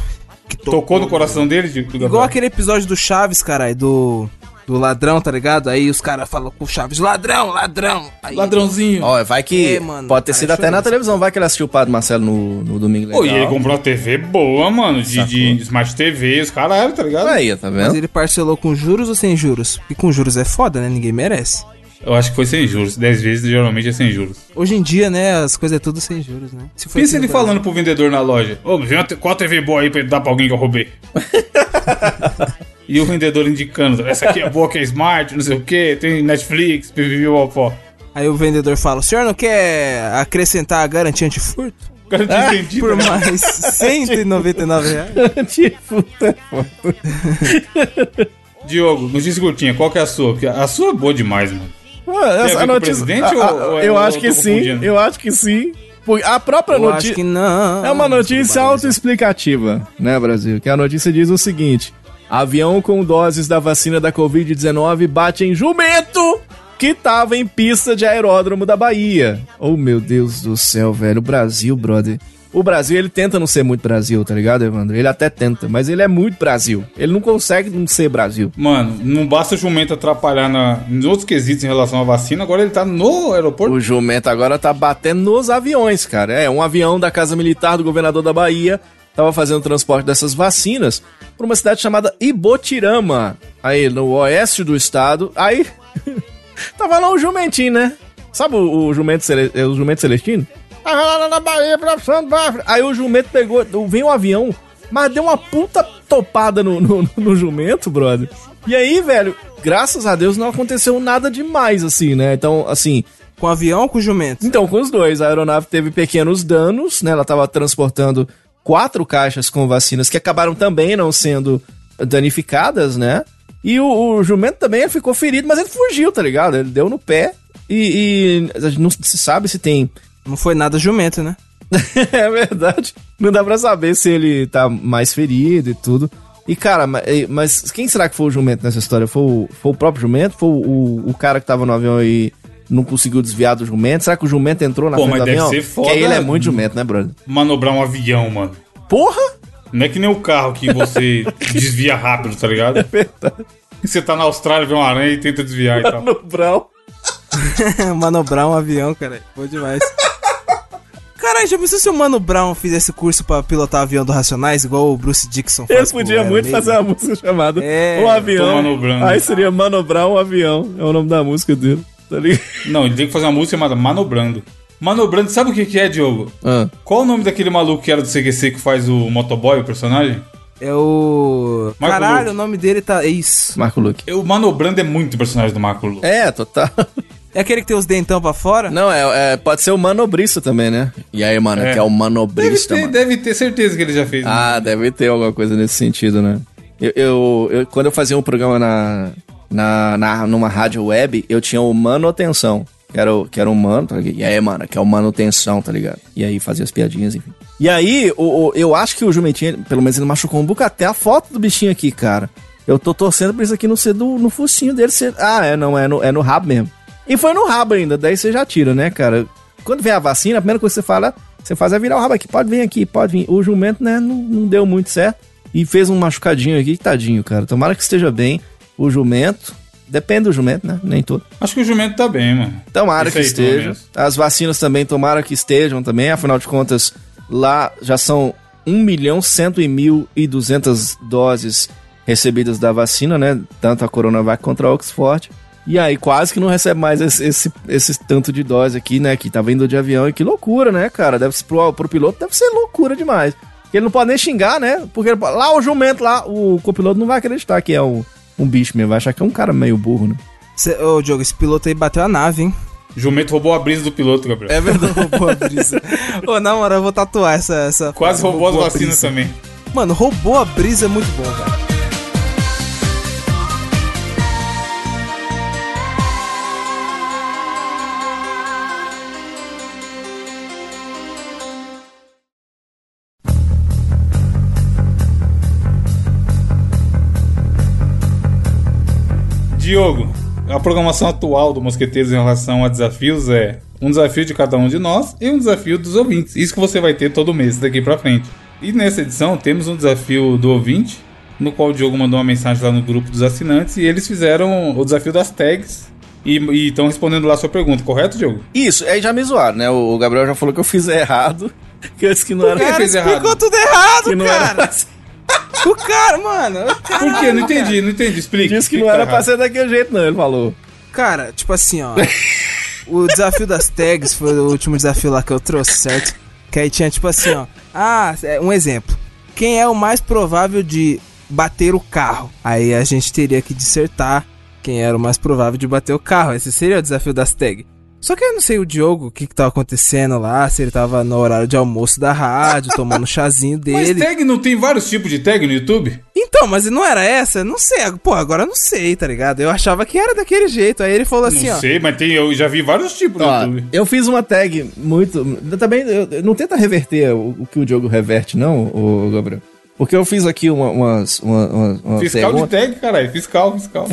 Que Tocou no coração dele, de, do Igual aquele episódio do Chaves, caralho, do. Do ladrão, tá ligado? Aí os caras falam com o Chaves, ladrão, ladrão. Aí, Ladrãozinho. Ó, vai que É, mano, pode ter sido até na televisão. Vai que ele assistiu o Padre Marcelo no, no domingo legal. Pô, e ele comprou uma TV boa, mano, de, de Smart TV, os caralho, tá ligado? Aí, tá Mas vendo? ele parcelou com juros ou sem juros? E com juros é foda, né? Ninguém merece. Eu acho que foi sem juros. 10 vezes geralmente é sem juros. Hoje em dia, né, as coisas é tudo sem juros, né? Se Pensa ele falando pro vendedor na loja: Ô, te- qual TV boa aí pra dar pra alguém que eu roubei? e o vendedor indicando: essa aqui é boa, que é Smart, não sei o que, tem Netflix, pipipi, pó. Aí o vendedor fala, o senhor não quer acrescentar a garantia antifurto? O cara tinha entendido. Por mais 199 reais? tipo, tá foda. Diogo, notícia curtinha, qual que é a sua? Porque a sua é boa demais, mano. Ué, a ver essa o notícia. a- a- ou- ou é- eu ou acho que sim, eu acho que sim. A própria Eu notícia. acho que não. É uma notícia autoexplicativa, né, Brasil? Que a notícia diz o seguinte: avião com doses da vacina da Covid-19 bate em jumento que tava em pista de aeródromo da Bahia. Oh, meu Deus do céu, velho. O Brasil, brother. O Brasil, ele tenta não ser muito Brasil, tá ligado, Evandro? Ele até tenta, mas ele é muito Brasil. Ele não consegue não ser Brasil. Mano, não basta o jumento atrapalhar na, nos outros quesitos em relação à vacina, agora ele tá no aeroporto. O jumento agora tá batendo nos aviões, cara. É, um avião da Casa Militar do governador da Bahia tava fazendo transporte dessas vacinas pra uma cidade chamada Ibotirama, aí no oeste do estado. Aí tava lá o jumentinho, né? Sabe o, o jumento, cele, é o jumento celestino? Tava lá na Bahia. Aí o jumento pegou, veio um avião, mas deu uma puta topada no, no, no jumento, brother. E aí, velho, graças a Deus não aconteceu nada demais, assim, né? Então, assim, Com avião ou com jumento? então, com os dois, a aeronave teve pequenos danos, né? Ela estava transportando quatro caixas com vacinas que acabaram também não sendo danificadas, né? E o, o jumento também ficou ferido, mas ele fugiu, tá ligado? Ele deu no pé e, e não se sabe se tem. Não foi nada jumento, né? é verdade. Não dá pra saber se ele tá mais ferido e tudo. E, cara, ma- mas quem será que foi o jumento nessa história? Foi o, foi o próprio jumento? Foi o, o, o cara que tava no avião e não conseguiu desviar do jumento? Será que o jumento entrou na Pô, frente mas do deve avião? ser foda. Porque ele é muito jumento, né, brother? Manobrar um avião, mano. Porra! Não é que nem o carro que você desvia rápido, tá ligado? Você tá na Austrália, vê uma aranha e tenta desviar e tal. No Brown. Mano Brown, um avião, cara. Bom demais. Caralho, já pensou se o Mano Brown fizesse curso pra pilotar avião do Racionais, igual o Bruce Dixon Ele faz com podia o Iron muito Maiden? fazer uma música chamada É, Um Avião. tô manobrando. Aí seria Manobrar um Avião. É o nome da música dele. Tá ligado? Não, ele tem que fazer uma música chamada Manobrando. Manobrando, sabe o que, que é, Diogo? Ah. Qual o nome daquele maluco que era do CQC que faz o motoboy, o personagem? É o. Marco Caralho, Luke. o nome dele tá. É isso. Marco Luque. O Manobrando é muito personagem do Marco Lu. É, total. É aquele que tem os dentão pra fora? Não, é, é- pode ser o manobrista também, né? E aí, mano, É. que é o Deve manobrista, ter, mano. deve ter certeza que ele já fez. né? Ah, deve ter alguma coisa nesse sentido, né? Eu, eu- eu- quando eu fazia um programa na, na, na- numa rádio web, eu tinha o Manutenção, que era, o, que era mano, tá ligado? E aí, mano, que é o Manutenção, tá ligado? E aí fazia as piadinhas, enfim. E aí, o, o- eu acho que o jumentinho, pelo menos ele machucou um bocado. Até a foto do bichinho aqui, cara. Eu tô torcendo pra isso aqui não ser do, no focinho dele ser. Ah, é, não, é no, é no rabo mesmo. E foi no rabo ainda, daí você já tira, né, cara? Quando vem a vacina, a primeira coisa que você fala, você faz é virar o rabo aqui, pode vir aqui, pode vir. O jumento, né, não, não deu muito certo. E fez um machucadinho aqui, tadinho, cara. Tomara que esteja bem. O jumento. Depende do jumento, né? Nem todo. Acho que o jumento tá bem, mano. Tomara Isso que aí, esteja. As vacinas também, tomara que estejam também. Afinal de contas, lá já são 1 milhão 100 mil e 200 doses recebidas da vacina, né? Tanto a Coronavac contra a Oxford. E aí quase que não recebe mais esse, esse, esse tanto de dose aqui, né? Que tá vindo de avião. E que loucura, né, cara? Deve ser, pro, pro piloto deve ser loucura demais. Porque ele não pode nem xingar, né? Porque ele lá o jumento, lá, o copiloto não vai acreditar que é um, um bicho mesmo. Vai achar que é um cara meio burro, né? Cê, ô, Diogo, esse piloto aí bateu a nave, hein? Jumento roubou a brisa do piloto, Gabriel. É verdade. Roubou a brisa. Ô, na moral, eu vou tatuar essa. essa Quase roubou as a vacinas brisa. também. Mano, roubou a brisa é muito bom, cara. Diogo, a programação atual do Mosqueteiros em relação a desafios é um desafio de cada um de nós e um desafio dos ouvintes. Isso que você vai ter todo mês daqui pra frente. E nessa edição temos um desafio do ouvinte, no qual o Diogo mandou uma mensagem lá no grupo dos assinantes e eles fizeram o desafio das tags e estão respondendo lá a sua pergunta, correto, Diogo? Isso, aí já me zoaram, né? O Gabriel já falou que eu fiz errado. Que eu disse que não era. Cara, fez explicou errado? tudo errado, Que não cara. era. O cara, mano. o Por quê? Não entendi, não entendi. Explica. Disse que não era pra ser daquele jeito, não, ele falou. Cara, tipo assim, ó. o desafio das tags foi o último desafio lá que eu trouxe, certo? Que aí tinha tipo assim, ó. Ah, é, um exemplo. Quem é o mais provável de bater o carro? Aí a gente teria que dissertar quem era o mais provável de bater o carro. Esse seria o desafio das tags. Só que eu não sei o Diogo, o que que tava acontecendo lá, se ele tava no horário de almoço da rádio, tomando um chazinho Mas dele. tag não tem vários tipos de tag no YouTube? Então, mas não era essa? Não sei. Pô, agora eu não sei, tá ligado? Eu achava que era daquele jeito. Aí ele falou assim, não ó. sei, mas tem, eu já vi vários tipos no Ó, YouTube. eu fiz uma tag muito. eu Também eu- eu não tenta reverter o, o que o Diogo reverte, não, o Gabriel. Porque eu fiz aqui uma, umas. Uma, uma, uma Fiscal pergunta. de tag, caralho. Fiscal, fiscal.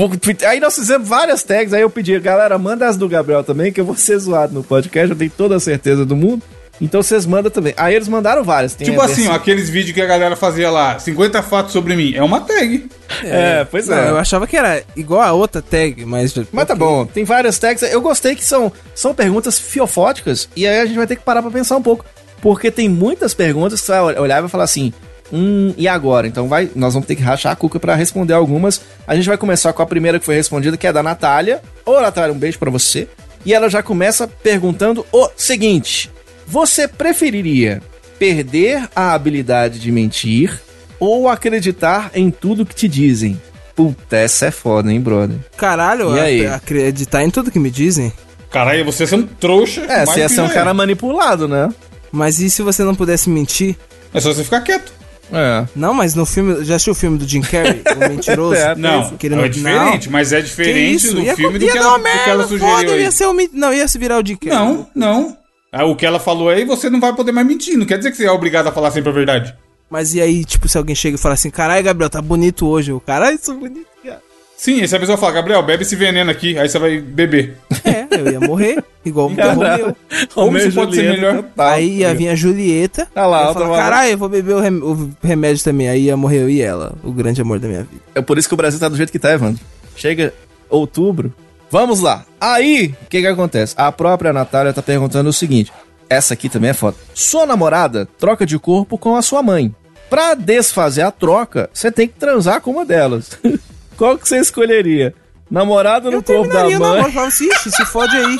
Aí nós fizemos várias tags, aí eu pedi, galera, manda as do Gabriel também, que eu vou ser zoado no podcast, eu tenho toda a certeza do mundo. Então vocês mandam também. Aí eles mandaram várias. Tem Tipo assim, ó, aqueles vídeos que a galera fazia lá, 50 fatos sobre mim. É uma tag. É, pois Não, é. eu achava que era igual a outra tag, mas. Mas tá bom, tem várias tags. Eu gostei que são, são perguntas fiofóticas, e aí a gente vai ter que parar pra pensar um pouco. Porque tem muitas perguntas que você vai olhar e vai falar assim. Hum, e agora? Então vai, nós vamos ter que rachar a cuca pra responder algumas. A gente vai começar com a primeira que foi respondida, que é da Natália. Ô, Natália, um beijo pra você. E ela já começa perguntando o seguinte: Você preferiria perder a habilidade de mentir ou acreditar em tudo que te dizem? Puta, essa é foda, hein, brother? Caralho, E aí? acreditar em tudo que me dizem. Caralho, você ia ser um trouxa. É, você ia ser um cara manipulado, né? Mas e se você não pudesse mentir? É só você ficar quieto. É. Não, mas no filme. Já assistiu o filme do Jim Carrey? o Mentiroso? É, Não, Que ele é diferente, mas é diferente do Ia, filme do ia que ela, uma do que merda ela foda, sugeriu aí. ia ser o Não, ia se virar o Jim Carrey. Não, não. Ah, o que ela falou aí, você não vai poder mais mentir. Não quer dizer que você é obrigado a falar sempre a verdade. Mas e aí, tipo, se alguém chega e fala assim, caralho, Gabriel, tá bonito hoje. O caralho, sou bonito, cara. Sim, aí se a pessoa fala, Gabriel, bebe esse veneno aqui, aí você vai beber. É, eu ia morrer, igual o Romeu. Como isso pode ser melhor? Aí ia vir a Julieta. Tá lá, ia ela falar, caralho, eu vou beber o, rem- o remédio também. Aí ia morrer eu e ela, o grande amor da minha vida. É por isso que o Brasil tá do jeito que tá, Evandro. Chega outubro. Vamos lá. Aí, o que que acontece? A própria Natália tá perguntando o seguinte. Essa aqui também é foda. Sua namorada troca de corpo com a sua mãe. Pra desfazer a troca, você tem que transar com uma delas. Qual que você escolheria? Namorada no Eu corpo da mãe? namoro. Falava assim, "Ixi, se fode aí.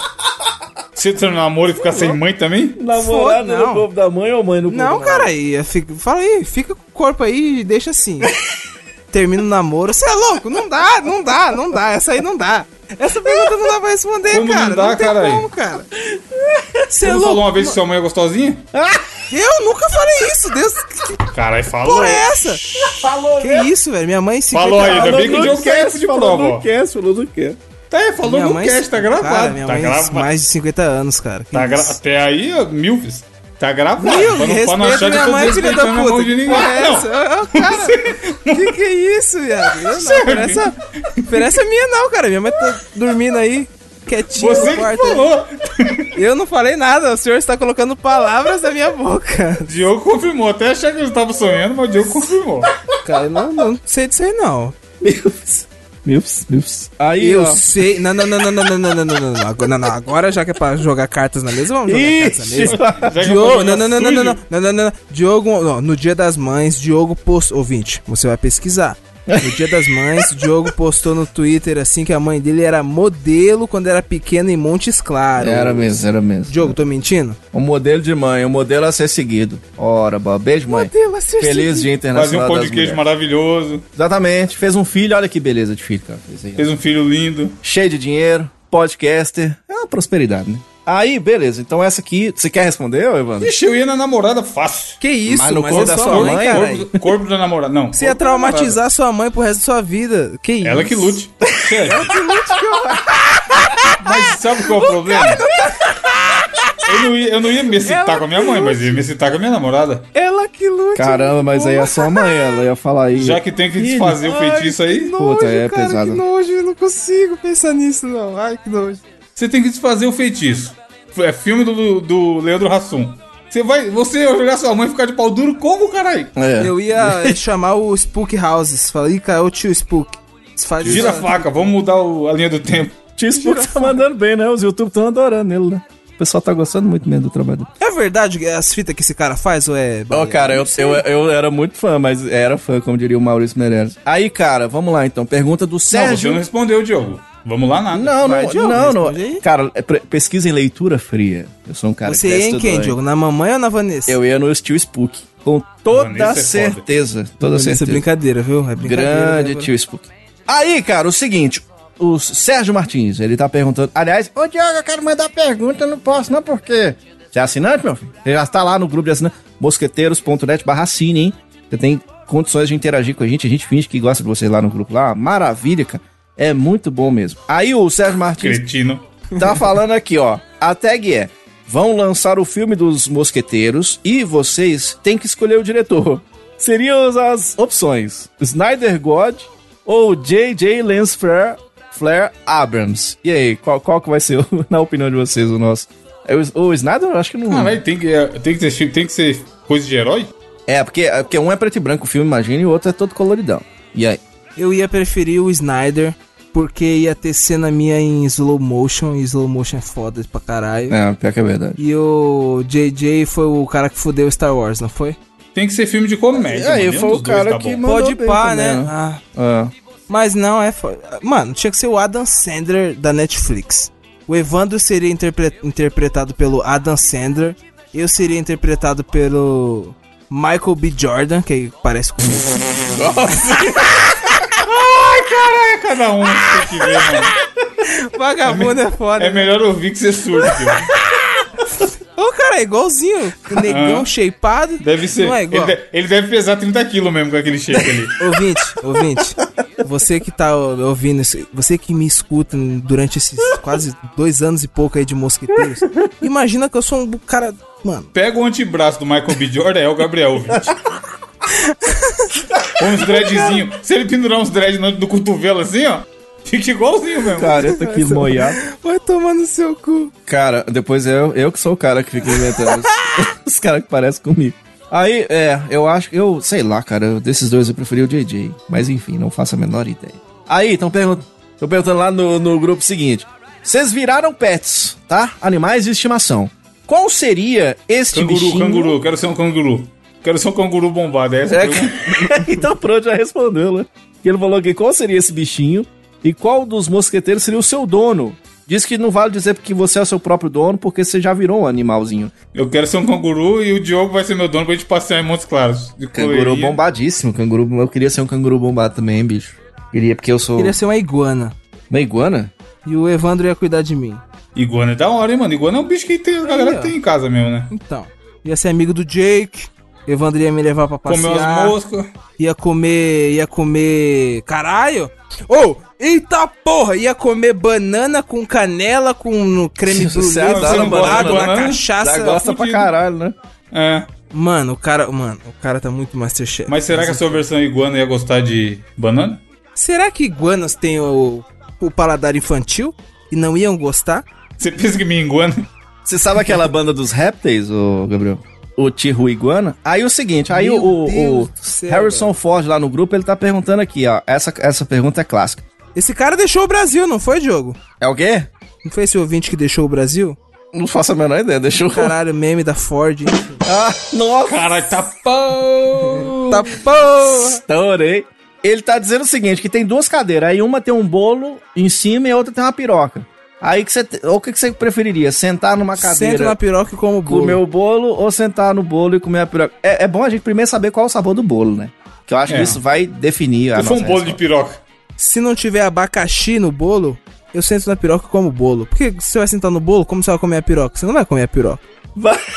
Você tá no namoro e ficar sem mãe também? Namorada Foda, no não. corpo da mãe ou mãe no corpo Não, da cara, aí, eu fico- fala aí, fica com o corpo aí e deixa assim. Termina o namoro. Você é louco? Não dá, não dá, não dá. Essa aí não dá. Essa pergunta não dá pra responder, Como não cara. dá, tem caralho? como, cara. Você Você é não louco? falou uma vez que sua mãe é gostosinha? Eu nunca falei isso, Deus. Caralho, falou. porra é essa? Falou, Que isso, velho? Minha mãe se Falou aí, ainda bem que o quer de falou no cast, falou no cast. Tá, falou Minha no mãe, cast, tá gravado. Cara, minha tá mãe gravado. mais de 50 anos, cara. Que Tá gra... isso? Até aí, Milves. Tá gravado. Viu? pra, não, pra não achar que eu minha mãe, filha da puta. de Que ninguém. porra é Não, essa? Ô, cara, que que é isso, viado? Eu não, diferença, diferença minha não, cara. Minha mãe tá dormindo aí, quietinha você no que falou. Eu não falei nada, o senhor está colocando palavras na minha boca. Diogo confirmou. Até achar que eu tava sonhando, mas o Diogo confirmou. Cara, eu não, não sei disso aí, não. Milfs. Milfs, Milfs. Aí, Eu ó. sei. Não, não, não, não, não, não, não, não, não. Agora, não, não. Agora já que é pra jogar cartas na mesa, vamos jogar cartas na Ixi, mesa. Diogo, não, não, não, não, não, não, não, não, não, não. Diogo, ó, no dia das mães, Diogo postou. Ouvinte, você vai pesquisar. No dia das mães, Diogo postou no Twitter assim que a mãe dele era modelo quando era pequena em Montes Claros. Era mesmo, era mesmo. Diogo, tô mentindo? Um modelo de mãe, um modelo a ser seguido. Ora, boa. Beijo, mãe. Modelo a ser Feliz seguido. Dia Fazia Internacional um pão de queijo maravilhoso. Exatamente. Fez um filho, olha que beleza de filho, cara. Fez aí. Fez um filho lindo. Cheio de dinheiro, podcaster. É uma prosperidade, né? Aí, beleza. Então essa aqui, você quer responder, ô, Evandro? Ixi, eu ia na namorada fácil. Que isso, Mas mas, no corpo é da sua mãe, mãe, cara. Corpo, corpo da namorada. Não. Você ia corpo traumatizar sua mãe pro resto da sua vida. Que isso? Ela que lute. Sério. Mas sabe qual é o problema? Eu não, ia, eu não ia me excitar com a minha mãe, mas ia me excitar com a minha namorada. Ela que lute. Caramba, mas aí é sua mãe, ela ia falar aí. Já que tem que desfazer o feitiço aí, nojo, Puta, é cara, pesado. Que nojo, eu não consigo pensar nisso, não. Ai, que nojo. você tem que desfazer o feitiço. É filme do, do Leandro Hassum. Você vai, você vai jogar sua mãe e ficar de pau duro como, caralho? É. Eu ia chamar o Spook Houses. Falei, cara, ô tio Spook. Desfaz Gira a faca, vamos mudar o- a linha do tempo. Tio Spook tá mandando bem, né? Os YouTube estão adorando ele, né? O pessoal tá gostando muito mesmo do trabalho dele. É verdade as fitas que esse cara faz ou é. Ó, cara, eu, eu, eu era muito fã, mas era fã, como diria o Maurício Meirelles. Aí, cara, vamos lá então. Pergunta do Não, você Sérgio. não respondeu, Diogo. Vamos lá, nada. Não, Vai, não, Diogo, não, não. Cara, é pesquisa em leitura fria. Eu sou um cara Você que ia testa em quem. Diogo? Na mamãe ou na Vanessa? Eu ia no Steel Spook. Com toda Vanessa é certeza. Toda Vanessa é certeza. brincadeira, viu? É brincadeira. Grande né? tio Spook. Aí, cara, o seguinte. O Sérgio Martins, ele tá perguntando. Aliás, ô Diogo, eu quero mandar pergunta, eu não posso, não, porque. Você é assinante, meu filho? Você já está lá no grupo de assinantes, mosqueteiros.net barra cine, hein? Você tem condições de interagir com a gente, a gente finge que gosta de vocês lá no grupo lá. Maravilha, cara. É muito bom mesmo. Aí o Sérgio Martins Cretino. tá falando aqui, ó. A tag é: vão lançar o filme dos mosqueteiros e vocês têm que escolher o diretor. Seriam as opções: Snyder God ou J.J. Lance Flare, Flare Abrams. E aí, qual, qual que vai ser, na opinião de vocês, o nosso? É o, o Snyder, eu acho que não. Caralho, tem que, é, tem, que filme- tem que ser coisa de herói? É, porque, é porque um é preto e branco o filme, imagina, e o outro é todo coloridão. E aí? Eu ia preferir o Snyder, porque ia ter cena minha em slow motion, e slow motion é foda pra caralho. É, pior que é verdade. E o JJ foi o cara que fudeu Star Wars, não foi? Tem que ser filme de comédia. É, e foi o cara tá que bom. Mandou Pode pá, né? né? Ah, É. mas não, é foda. Mano, tinha que ser o Adam Sandler da Netflix. O Evandro seria interpre- interpretado pelo Adam Sandler. Eu seria interpretado pelo Michael B. Jordan, que parece com. É cada um que tem que ver, mano. Vagabundo é foda. É melhor ouvir que ser surdo. Ô, cara, é igualzinho. O negão Ah. shapeado. Deve ser. Não é igual. ele, ele deve pesar 30 quilos mesmo com aquele shape ali. Ouvinte, ouvinte, você que tá ouvindo você que me escuta durante esses quase dois anos e pouco aí de mosqueteiros, imagina que eu sou um cara, mano, Pega o antebraço do Michael B. Jordan, é o Gabriel, ouvinte. Uns dreadzinhos. Se ele pendurar uns dread no, no cotovelo assim, ó, fica igualzinho mesmo. Careta aqui moiado. vai tomar no seu cu. Cara, depois é eu, eu que sou o cara que fica inventando os, os caras que parecem comigo. Aí, é, eu acho que eu, sei lá, cara, desses dois eu preferi o JJ. Mas enfim, não faço a menor ideia. Aí, estão perguntando. Perguntando lá no, no grupo seguinte. Vocês viraram pets, tá? Animais de estimação. Qual seria este Canguru, bichinho? canguru, quero ser um canguru. Quero ser um canguru bombado. É essa É, a pergunta? então pronto, já respondeu, né? Que ele falou aqui qual seria esse bichinho e qual dos mosqueteiros seria o seu dono. Diz que não vale dizer que você é o seu próprio dono, porque você já virou um animalzinho. Eu quero ser um canguru e o Diogo vai ser meu dono pra gente passear em Montes Claros. De Canguru bombadíssimo, canguru. Eu queria ser um canguru bombado também, bicho. Queria, porque eu sou. Queria ser uma iguana. Uma iguana? E o Evandro ia cuidar de mim. Iguana é da hora, hein, mano? Iguana é um bicho que tem, a galera ó. tem em casa mesmo, né? Então, ia ser amigo do Jake. Evandro ia me levar pra passear. Comeu as moscas. Ia comer. Ia comer. Caralho! Ô! eita porra! Ia comer banana com canela, com creme brulee, adora banana, na né? cachaça. Já gosta pra caralho, né? É. Mano, o cara. Mano, o cara tá muito Masterchef. Mas será que a sua versão iguana ia gostar de banana? Será que iguanas têm o, o paladar infantil e não iam gostar? Você pensa que me iguana? Você sabe aquela banda dos répteis, ô Gabriel? O Tihu Iguana? Aí o seguinte, aí Meu o, o do céu, Harrison Ford lá no grupo, ele tá perguntando aqui, ó. Essa, essa pergunta é clássica. Esse cara deixou o Brasil, não foi, Diogo? É o quê? Não foi esse ouvinte que deixou o Brasil? Não faço a menor ideia, deixa eu... Caralho, meme da Ford. Ah, nossa! Caralho, tá pão! tá porra! Estourei. Ele tá dizendo o seguinte, que tem duas cadeiras, aí uma tem um bolo em cima e a outra tem uma piroca. Aí que você... te- O que, que você preferiria? Sentar numa cadeira... Senta na piroca e como o bolo. comer o bolo ou sentar no bolo e comer a piroca. É, é bom a gente primeiro saber qual é o sabor do bolo, né? Que eu acho que É. isso vai definir a Se for um bolo de resposta. piroca. Se não tiver abacaxi no bolo, eu sento na piroca e como o bolo. Porque se você vai sentar no bolo, como você vai comer a piroca? Você não vai comer a piroca. Vai-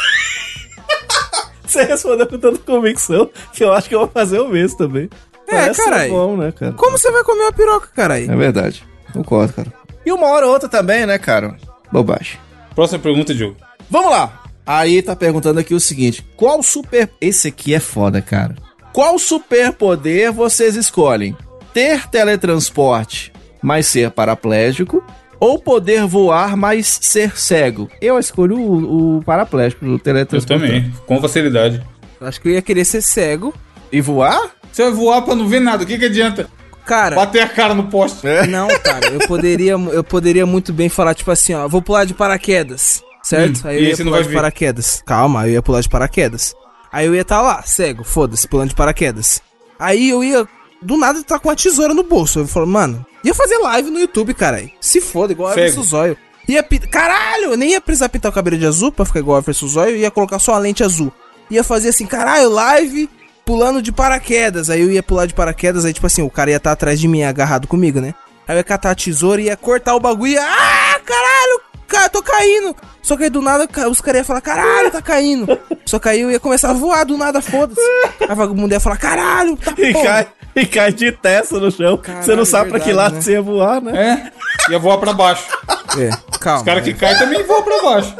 Você respondeu com tanta convicção que eu acho que eu vou fazer o mesmo também. É, Parece carai. bom, né, cara? Como você vai comer a piroca, caralho? É verdade. Concordo, cara. E uma hora ou outra também, né, cara? Bobagem. Próxima pergunta, Diogo. Vamos lá. Aí tá perguntando aqui o seguinte: qual super. Esse aqui é foda, cara. Qual superpoder vocês escolhem? Ter teletransporte, mas ser paraplégico? Ou poder voar, mas ser cego? Eu escolho o, o paraplégico, o Eu teletransporte. também, com facilidade. Acho que eu ia querer ser cego. E voar? Você vai voar pra não ver nada, o que que adianta? Cara, Bater a cara no poste. não, cara, eu poderia, eu poderia muito bem falar, tipo assim, ó, vou pular de paraquedas, certo? Hum, aí eu ia pular de ver. paraquedas. Calma, eu ia pular de paraquedas. Aí eu ia estar lá, cego, foda-se, pulando de paraquedas. Aí eu ia, do nada, estar com uma tesoura no bolso. Eu falo, mano, ia fazer live no YouTube, caralho. Se foda, igual a. Everson Zóio. Ia Caralho, eu nem ia precisar pintar o cabelo de azul pra ficar igual a Everson Zóio, ia colocar só a lente azul. Ia fazer assim, caralho, live pulando de paraquedas. Aí eu ia pular de paraquedas, aí tipo assim, o cara ia estar atrás de mim, agarrado comigo, né? Aí eu ia catar a tesoura e ia cortar o bagulho e ia, ah, caralho, cara, tô caindo. Só que aí do nada os caras iam falar, caralho, tá caindo. Só que aí eu ia começar a voar do nada, foda-se. Aí o vagabundo ia falar, caralho, tá E porra." cai, e cai de testa no chão. Caralho, você não sabe pra que verdade, lado né? você ia voar, né? É, ia voar pra baixo. É, calma. Os caras que né? caem também voam pra baixo.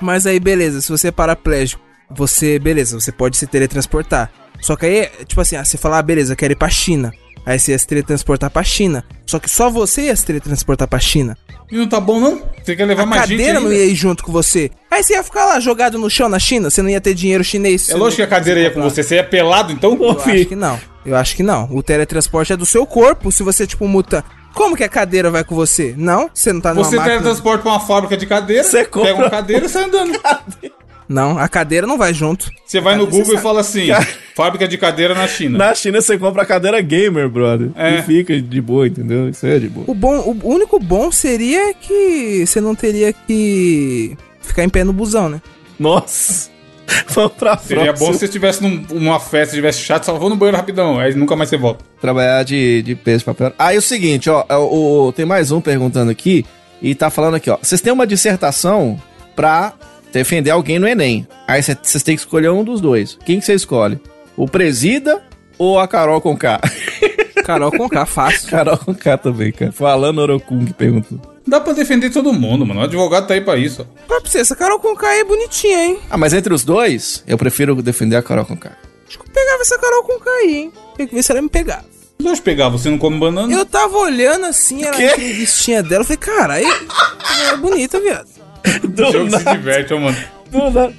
Mas aí, beleza, se você é paraplégico, você, beleza, você pode se teletransportar. Só que aí, tipo assim, ah, você fala, ah, beleza, quero ir pra China. Aí você ia se teletransportar pra China. Só que só você ia se teletransportar pra China. E não tá bom, não? Você quer levar A mais gente cadeira não ia ir junto com você. Aí você ia ficar lá jogado no chão na China, você não ia ter dinheiro chinês. É lógico que a cadeira ia com você. Você ia pelado, então? Eu acho que não. Eu acho que não. O teletransporte é do seu corpo. Se você, tipo, muta. Como que a cadeira vai com você? Não? Você não tá numa Você máquina. teletransporta pra uma fábrica de cadeira, Você compra- pega uma cadeira e sai andando. Não, a cadeira não vai junto. Você vai no Google e fala assim, fábrica de cadeira na China. Na China você compra a cadeira gamer, brother. É. E fica de boa, entendeu? Isso é de boa. O bom, o único bom seria que você não teria que ficar em pé no busão, né? Nossa. Vamos pra Seria bom se você estivesse num- numa festa, estivesse chato, só vou no banheiro rapidão, aí nunca mais você volta. Trabalhar de, de peso de papel. Aí o seguinte, ó, é o, o- tem mais um perguntando aqui e tá falando aqui, ó. Vocês têm uma dissertação pra defender alguém no Enem. Aí cê- vocês têm que escolher um dos dois. Quem que você escolhe? O Presida ou a Carol com K? Carol com K, fácil. Carol com K também, cara. Falando Orokung que perguntou. Dá pra defender todo mundo, mano. O advogado tá aí pra isso. ó. Pra você, essa Carol com K aí é bonitinha, hein? Ah, mas entre os dois, eu prefiro defender a Carol com K. Acho que eu pegava essa Carol com K aí, hein? Tem que ver se ela me pegava. Deixa eu pegar, você não come banana? Eu tava olhando assim, ela a entrevistinha dela, eu falei, caralho, ela é bonita, viado. O Do jogo se diverte, ó, mano.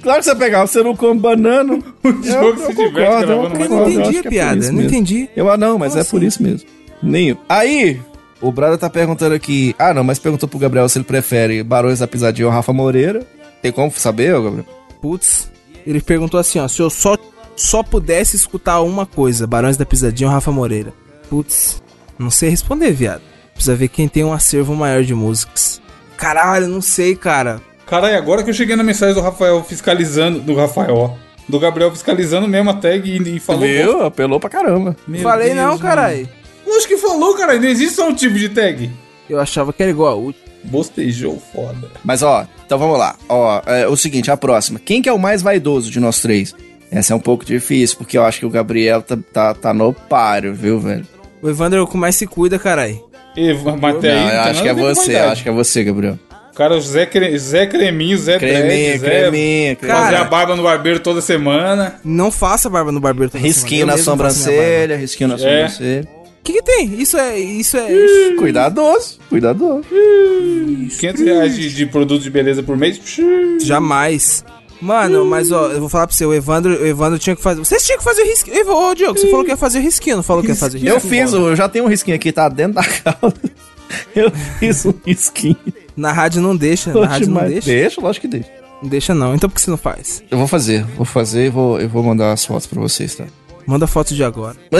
Claro que você pegava, você não come banana. O jogo se diverte gravando Eu não concordo, eu entendi acho a que é por piada, não entendi. Eu, ah, não, mas Como é por assim? isso mesmo. Nem eu. Aí, o brother tá perguntando aqui. Ah, não, mas perguntou pro Gabriel se ele prefere Barões da Pisadinha ou Rafa Moreira. Tem como saber, ô, Gabriel? Putz, ele perguntou assim, ó, se eu só, só pudesse escutar uma coisa, Barões da Pisadinha ou Rafa Moreira. Putz, não sei responder, viado. Precisa ver quem tem um acervo maior de músicas. Caralho, não sei, cara. Caralho, agora que eu cheguei na mensagem do Rafael fiscalizando. Do Rafael, ó. Do Gabriel fiscalizando mesmo a tag e, e falou. Viu? Apelou pra caramba. Meu Falei Deus, não, caralho. Lógico que falou, cara. Não existe só um tipo de tag. Eu achava que era igual a última. Bostejou foda. Mas ó, então vamos lá. Ó, é o seguinte, a próxima. Quem que é o mais vaidoso de nós três? Essa é um pouco difícil, porque eu acho que o Gabriel tá, tá, tá no páreo, viu, velho? O Evandro é o que mais se cuida, caralho. E, mas até aí, Não, eu não tem acho que é você, acho que é você, Gabriel. Cara, o Zé, Cre... Zé Creminho, Zé Creminha, Dread, Zé... Fazer a barba no barbeiro toda semana. Não faça barba no barbeiro toda Risquinho semana. na sobrancelha, risquinho na É. sobrancelha. O que, que tem? Isso é. Isso é. Cuidadoso, cuidadoso. 500 reais de, de produto de beleza por mês. Jamais. Mano, mas ó, eu vou falar pra você, o Evandro, o Evandro tinha que fazer. Vocês tinham que fazer o risquinho. Ô, Diogo, você falou que ia fazer o risquinho, não falou que ia fazer o Eu risquinho? fiz, eu já tenho um risquinho aqui, tá dentro da calça. Eu fiz um risquinho. Na rádio não deixa, na Oxe, rádio não deixa. Deixa, lógico que deixa. Não deixa não. Então por que você não faz? Eu vou fazer, vou fazer e vou, eu vou mandar as fotos pra vocês, tá? Manda foto de agora.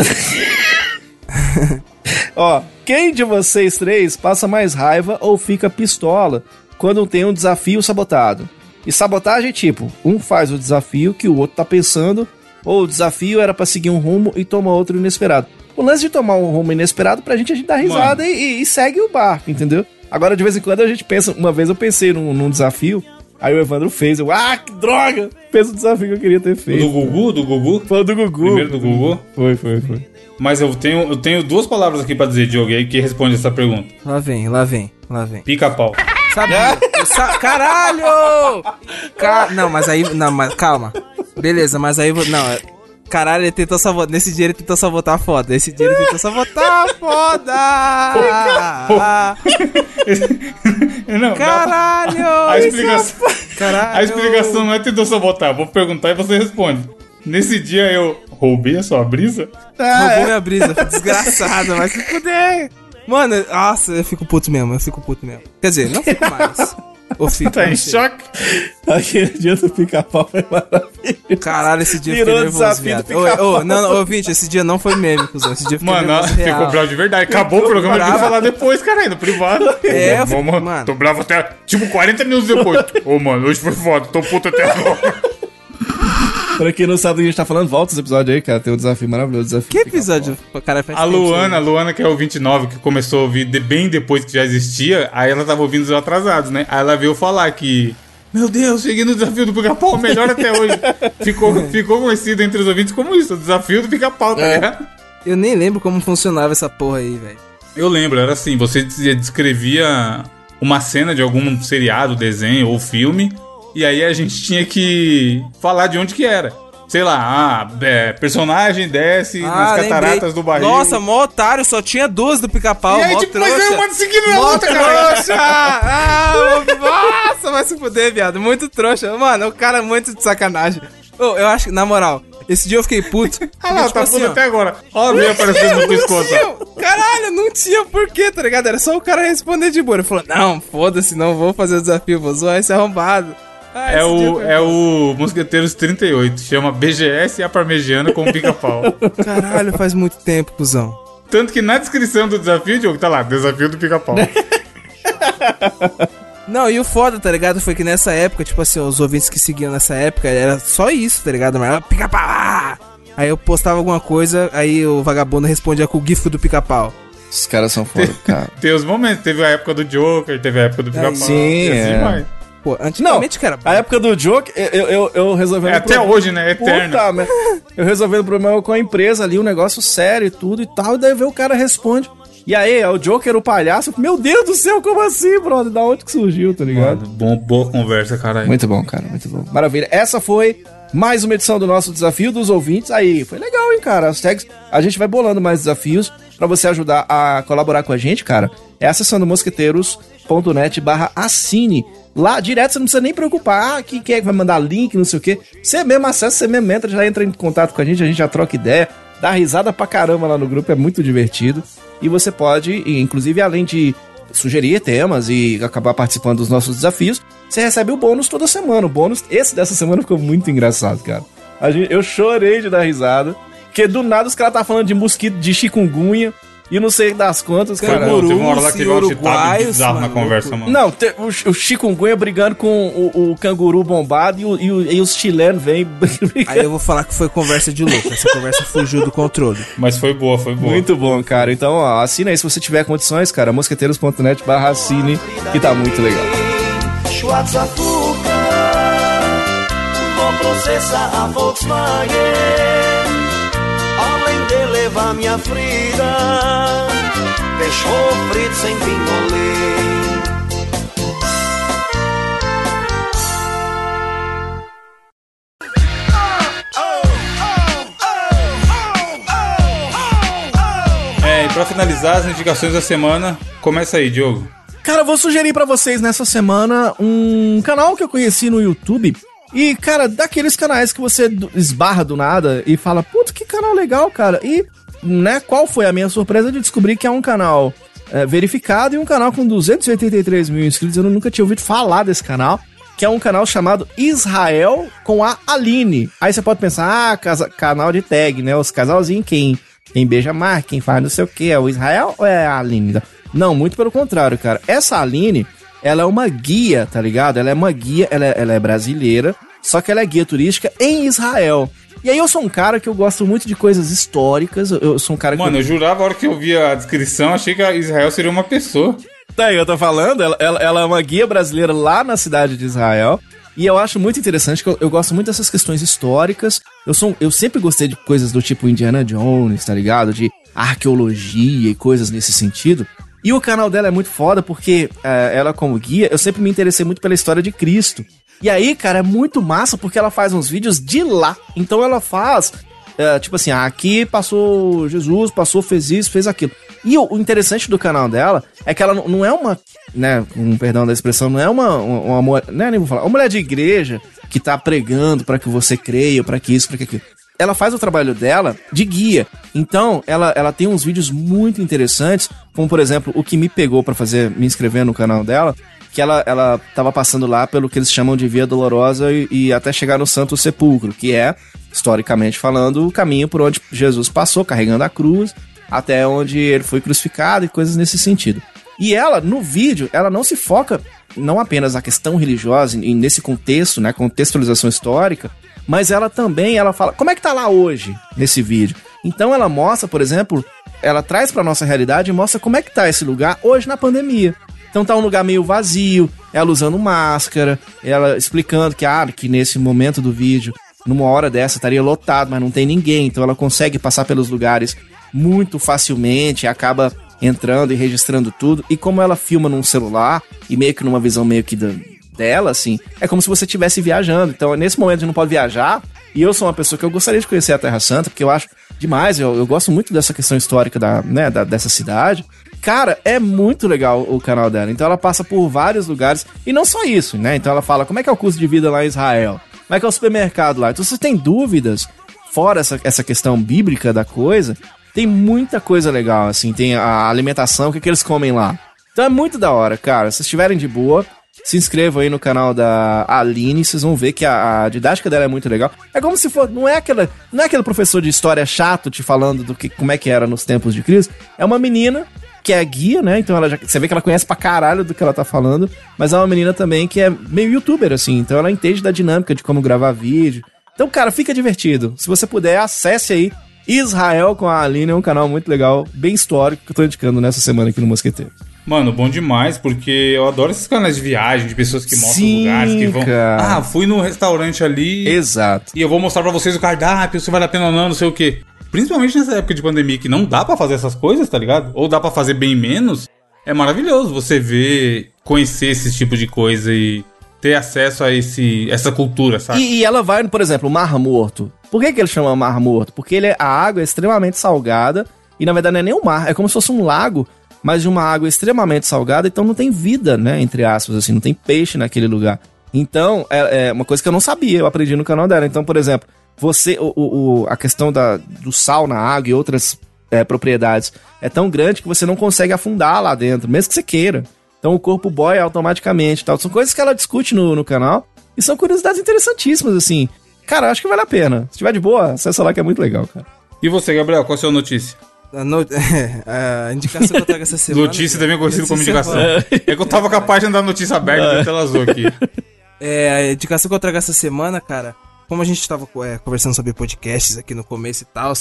Ó, quem de vocês três passa mais raiva ou fica pistola quando tem um desafio sabotado? E sabotagem é tipo, um faz o desafio que o outro tá pensando, ou o desafio era pra seguir um rumo e toma outro inesperado. O lance de tomar um rumo inesperado pra gente a gente dá risada e, e- segue o barco, entendeu? Agora, de vez em quando, a gente pensa. Uma vez eu pensei num, num desafio, aí o Evandro fez, eu, ah, que droga! Fez o desafio que eu queria ter feito. Do Gugu, do Gugu. Foi o do Gugu. Primeiro do Gugu. Foi, foi, foi. Mas eu tenho, eu tenho duas palavras aqui pra dizer, Diogo, aí que responde essa pergunta. Lá vem, lá vem, lá vem. Pica-pau. Sabia? Caralho! Ca- Não, mas aí. Não, mas calma. Beleza, mas aí. Não, é- caralho, ele tentou sabotar. Nesse dia ele tentou sabotar foda. Nesse dia ele tentou sabotar foda! Não, Caralho! A explicação, Caralho! a explicação não é tentou sabotar. Vou perguntar e você responde. Nesse dia eu roubei a sua brisa? Roubou minha brisa, desgraçado, vai se fuder. Mano, nossa, eu fico puto mesmo, eu fico puto mesmo. Quer dizer, não fico mais. Ou fico, Tá em sei. choque? Aquele dia do pica-pau foi maravilhoso. Caralho, esse dia eu Virou fiquei nervoso, desafio do viado. Ô, pica-pau. ô, não, não, ouvinte, esse dia não foi meme, cuzão. Esse dia eu Mano, nervoso ficou real. bravo de verdade. Acabou o programa, eu bravo. falar depois, caralho, no privado. É, eu Ô, fico- mano, mano. tô bravo até, tipo, 40 minutos depois. Ô, mano, hoje foi foda, tô puto até agora. Pra quem não sabe do que a gente tá falando, volta esse episódio aí, cara. Tem um desafio maravilhoso. Desafio Que episódio? Cara, faz A Luana, a? Luana, que é o 29, que começou a ouvir de- bem depois que já existia, aí ela tava ouvindo os atrasados, né? Aí ela veio falar que. Meu Deus, cheguei no desafio do pica-pau, melhor até hoje. Ficou, ficou conhecido entre os ouvintes como isso, o desafio do pica-pau, tá É. ligado? Eu nem lembro como funcionava essa porra aí, velho. Eu lembro, era assim, você descrevia uma cena de algum seriado, desenho ou filme, e aí a gente tinha que falar de onde que era. Sei lá, ah, é, personagem desce nas cataratas lembrei. do barril. Nossa, mó otário, só tinha duas do pica-pau, e aí, tipo, mas trouxa. é uma seguindo a outra, cara. trouxa! Ah, nossa, vai se fuder, viado. Muito trouxa. Mano, o cara é muito de sacanagem. Ô, eu acho que, na moral, esse dia eu fiquei puto. Ah, não, tá tipo puto assim, ó, até agora. Ó, meia aparecendo no pescoço. caralho, não tinha porquê, tá ligado? Era só o cara responder de boa. Ele falou, não, foda-se, não vou fazer o desafio, vou zoar esse arrombado. Ah, É o, é o Mosqueteiros 38, chama BGS e a Parmegiana com pica-pau. Caralho, faz muito tempo, cuzão. Tanto que na descrição do desafio, Diogo, tá lá, desafio do pica-pau. Não, e o foda, tá ligado? Foi que nessa época, tipo assim, os ouvintes que seguiam nessa época, era só isso, tá ligado? Mas era pica-pau! ah! Aí eu postava alguma coisa, aí o vagabundo respondia com o gif do pica-pau. Os caras são foda, cara. Tem os momentos, teve a época do Joker, teve a época do pica-pau. sim, e assim é. vai. Pô, Não, antigamente que era bom. a época do Joke, eu, eu, eu resolvendo... É até hoje, né? Eterno. Puta, merda. Eu resolvendo o problema com a empresa ali, um negócio sério e tudo e tal, e daí vê o cara responde. E aí, é o Joker, o palhaço. Meu Deus do céu, como assim, brother? Da onde que surgiu, tá ligado? Mano, bom, boa conversa, caralho. Muito bom, cara, muito bom. Maravilha. Essa foi mais uma edição do nosso desafio dos ouvintes. Aí, foi legal, hein, cara? As tags, a gente vai bolando mais desafios pra você ajudar a colaborar com a gente, cara. É acessando mosqueteiros.net barra assine. Lá, direto, você não precisa nem preocupar. Ah, quem quem é que vai mandar link, não sei o quê. Você mesmo acessa, você mesmo entra, já entra em contato com a gente, a gente já troca ideia. Dá risada pra caramba lá no grupo, é muito divertido. E você pode, inclusive, além de sugerir temas e acabar participando dos nossos desafios, você recebe o bônus toda semana. O bônus, esse dessa semana ficou muito engraçado, cara. Gente, eu chorei de dar risada. Porque do nada os caras tá falando de mosquito, de chikungunya. E não sei das quantas, cara. Não, teve uma hora lá que teve um bizarro na conversa, mano. Não, te- o, o chikungunya brigando com o, o canguru bombado e, o- e o- e os chilenos vêm. Aí eu vou falar que foi conversa de louco. Essa conversa fugiu do controle. Mas foi boa, foi boa. Muito bom, cara. Então, ó, assina aí se você tiver condições, cara. mosqueteiros.net barra assine, que tá muito legal. Schwarzer Vou processar a Volkswagen minha frida Deixou frito sem pingolim É, e pra finalizar as indicações da semana, começa aí, Diogo. Cara, eu vou sugerir pra vocês nessa semana um canal que eu conheci no YouTube. E, cara, daqueles canais que você esbarra do nada e fala, puta, que canal legal, cara. E, né, qual foi a minha surpresa de descobrir que é um canal é, verificado e um canal com 283 mil inscritos. Eu nunca tinha ouvido falar desse canal. Que é um canal chamado Israel com a Aline. Aí você pode pensar, ah, casa- canal de tag, né? Os casalzinhos, quem, quem beija mais, quem faz não sei o que, é o Israel ou é a Aline? Não, muito pelo contrário, cara. Essa Aline, ela é uma guia, tá ligado? Ela é uma guia, ela é, ela é brasileira, só que ela é guia turística em Israel. E aí eu sou um cara que eu gosto muito de coisas históricas, eu, eu sou um cara que... Mano, eu jurava a hora que eu vi a descrição, achei que a Israel seria uma pessoa. Tá aí, eu tô falando, ela, ela, ela é uma guia brasileira lá na cidade de Israel. E eu acho muito interessante, que eu, eu gosto muito dessas questões históricas. Eu, sou, eu sempre gostei de coisas do tipo Indiana Jones, tá ligado? De arqueologia e coisas nesse sentido. E o canal dela é muito foda porque eh, ela, como guia, eu sempre me interessei muito pela história de Cristo. E aí, cara, é muito massa porque ela faz uns vídeos de lá. Então ela faz é, tipo assim, aqui passou Jesus, passou, fez isso, fez aquilo. E o, interessante do canal dela é que ela não, não é uma, né, com perdão da expressão, não é uma, uma, uma né, nem vou falar, uma mulher de igreja que tá pregando pra que você creia, pra que isso, pra que aquilo. Ela faz o trabalho dela de guia. Então, ela, ela tem uns vídeos muito interessantes, como por exemplo, o que me pegou pra fazer me inscrever no canal dela, que ela, ela tava passando lá pelo que eles chamam de Via Dolorosa e, e até chegar no Santo Sepulcro, que é, historicamente falando, o caminho por onde Jesus passou, carregando a cruz, até onde ele foi crucificado e coisas nesse sentido. E ela, no vídeo, ela não se foca não apenas na questão religiosa e nesse contexto, né, contextualização histórica, mas ela também, ela fala, como é que tá lá hoje, nesse vídeo? Então ela mostra, por exemplo, ela traz pra nossa realidade e mostra como é que tá esse lugar hoje na pandemia. Então tá um lugar meio vazio, ela usando máscara, ela explicando que, ah, que nesse momento do vídeo, numa hora dessa, estaria lotado, mas não tem ninguém, então ela consegue passar pelos lugares muito facilmente, acaba entrando e registrando tudo. E como ela filma num celular, e meio que numa visão meio que dela, assim, é como se você estivesse viajando. Então, nesse momento, a gente não pode viajar. E eu sou uma pessoa que eu gostaria de conhecer a Terra Santa, porque eu acho demais, eu, eu gosto muito dessa questão histórica da, né, da- dessa cidade. Cara, é muito legal o canal dela. Então ela passa por vários lugares. E não só isso, né? Então ela fala como é que é o custo de vida lá em Israel. Como é que é o supermercado lá. Então se você tem dúvidas, fora essa, essa questão bíblica da coisa, tem muita coisa legal, assim. Tem a alimentação, o que, que eles comem lá. Então é muito da hora, cara. Se estiverem de boa, se inscrevam aí no canal da Aline, vocês vão ver que a, a didática dela é muito legal. É como se for, não é aquela, não é aquele professor de história chato te falando do que como é que era nos tempos de Cristo. É uma menina que é guia, né? Então ela já, você vê que ela conhece pra caralho do que ela tá falando, mas é uma menina também que é meio youtuber assim, então ela entende da dinâmica de como gravar vídeo. Então, cara, fica divertido. Se você puder, acesse aí Israel com a Aline, é um canal muito legal, bem histórico que eu tô indicando nessa semana aqui no Mosqueteiro. Mano, bom demais, porque eu adoro esses canais de viagem, de pessoas que mostram Sim, lugares, que vão. cara. Ah, fui no restaurante ali Exato. e eu vou mostrar pra vocês o cardápio, se vale a pena ou não, não sei o quê. Principalmente nessa época de pandemia que não dá pra fazer essas coisas, tá ligado? Ou dá pra fazer bem menos. É maravilhoso você ver, conhecer esse tipo de coisa e ter acesso a esse, essa cultura, sabe? E, e ela vai, por exemplo, o Mar Morto. Por que, que ele chama Mar Morto? Porque ele é- a água é extremamente salgada e na verdade não é nem um mar, é como se fosse um lago, mas de uma água extremamente salgada, então não tem vida, né? Entre aspas, assim, não tem peixe naquele lugar. Então, é, é uma coisa que eu não sabia, eu aprendi no canal dela. Então, por exemplo, você, o, o- a questão da, do sal na água e outras é, propriedades é tão grande que você não consegue afundar lá dentro, mesmo que você queira. Então o corpo boia automaticamente tal. São coisas que ela discute no, no canal e são curiosidades interessantíssimas, assim. Cara, acho que vale a pena. Se tiver de boa, acessa lá que é muito legal, cara. E você, Gabriel, qual é a sua notícia? A, no... a indicação que eu trago essa semana. notícia também conhecida como indicação. boa. É que eu tava capaz de andar notícia aberta, a tela azul aqui. É, a indicação que eu trago essa semana, cara, como a gente tava é, conversando sobre podcasts aqui no começo e tal,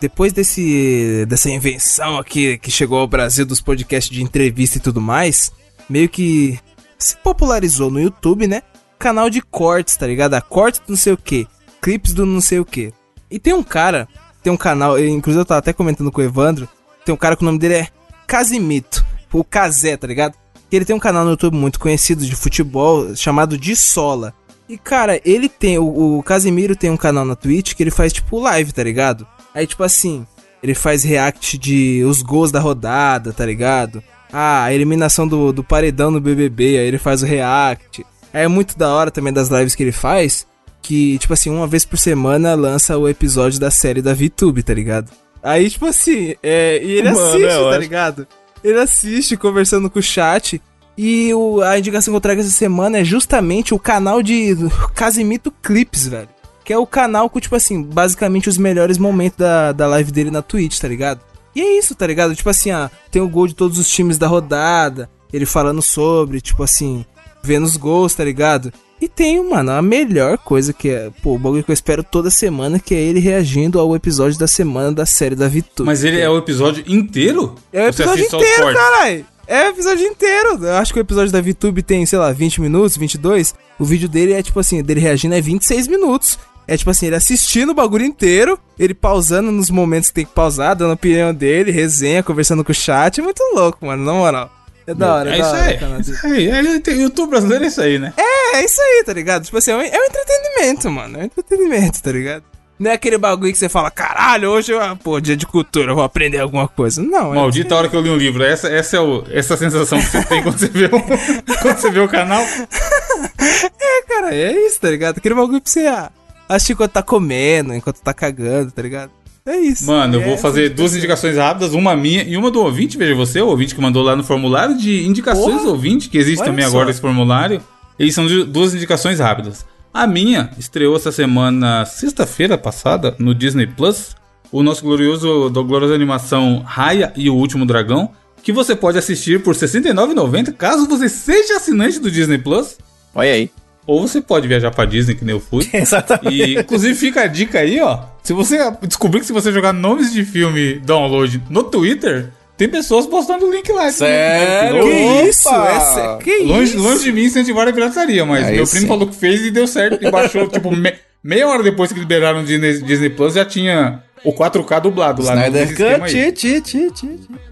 depois desse dessa invenção aqui que chegou ao Brasil dos podcasts de entrevista e tudo mais, meio que se popularizou no YouTube, né? Canal de cortes, tá ligado? A corte do não sei o que, clipes do não sei o que. E tem um cara, tem um canal, inclusive eu tava até comentando com o Evandro, tem um cara que o nome dele é Casimito, o Casé, tá ligado? Que ele tem um canal no YouTube muito conhecido de futebol chamado De Sola. E cara, ele tem, o, o Casimiro tem um canal na Twitch que ele faz tipo live, tá ligado? Aí tipo assim, ele faz react de os gols da rodada, tá ligado? Ah, a eliminação do, do paredão no BBB, aí ele faz o react. Aí é muito da hora também das lives que ele faz, que tipo assim, uma vez por semana lança o episódio da série da VTube, tá ligado? Aí tipo assim, é, e ele Mano, assiste, é tá ótimo. ligado? Ele assiste conversando com o chat. E o, a indicação que eu trago essa semana é justamente o canal de Casimito Clips, velho. Que é o canal com, tipo assim, basicamente os melhores momentos da, da live dele na Twitch, tá ligado? E é isso, tá ligado? Tipo assim, ah, tem o gol de todos os times da rodada, ele falando sobre, tipo assim, vendo os gols, tá ligado? E tem, mano, a melhor coisa que é, pô, o bagulho que eu espero toda semana, que é ele reagindo ao episódio da semana da série da Vitória. Mas ele é o episódio inteiro? É o episódio inteiro, caralho. É o episódio inteiro. Eu acho que o episódio da VTube tem, sei lá, 20 minutos, 22. O vídeo dele é tipo assim, dele reagindo é 26 minutos. É tipo assim, ele assistindo o bagulho inteiro, ele pausando nos momentos que tem que pausar, dando a opinião dele, resenha, conversando com o chat. É muito louco, mano, na moral. É da hora, é, É da isso hora. aí. Isso aí. É, YouTube brasileiro é isso aí, né? É, é isso aí, tá ligado? Tipo assim, é um, é um entretenimento, mano. É um entretenimento, tá ligado? Não é aquele bagulho que você fala, caralho, hoje ah, pô, dia de cultura, eu vou aprender alguma coisa. Não, é. Maldita hora que eu li um livro. Essa, essa é o, essa sensação que você tem quando você vê o, quando você vê o canal. Cara, é isso, tá ligado? Aquele bagulho pra você ah, assistir enquanto tá comendo, enquanto tá cagando, tá ligado? É isso. Mano, eu É vou fazer duas indicações rápidas, uma minha e uma do ouvinte. Veja você, o ouvinte que mandou lá no formulário de indicações Porra! ouvinte, que existe também só. agora esse formulário. Eles são duas indicações rápidas. A minha estreou essa semana, sexta-feira passada, no Disney Plus, o nosso glorioso, do gloriosa animação Raya e o Último Dragão, que você pode assistir por R$ 69,90 caso você seja assinante do Disney Plus. Olha aí. Ou você pode viajar pra Disney, que nem eu fui. Exatamente. E, inclusive, fica a dica aí, ó. Se você descobrir que se você jogar nomes de filme download no Twitter, tem pessoas postando o link lá. Sério? Que Que isso? Opa! É que Longe, isso? longe de mim incentivar a pirataria, mas Aí meu primo sim. falou que fez e deu certo. E baixou, tipo, me- meia hora depois que liberaram o Disney, Disney Plus, já tinha o 4K dublado lá no Snyder sistema Cut, ti.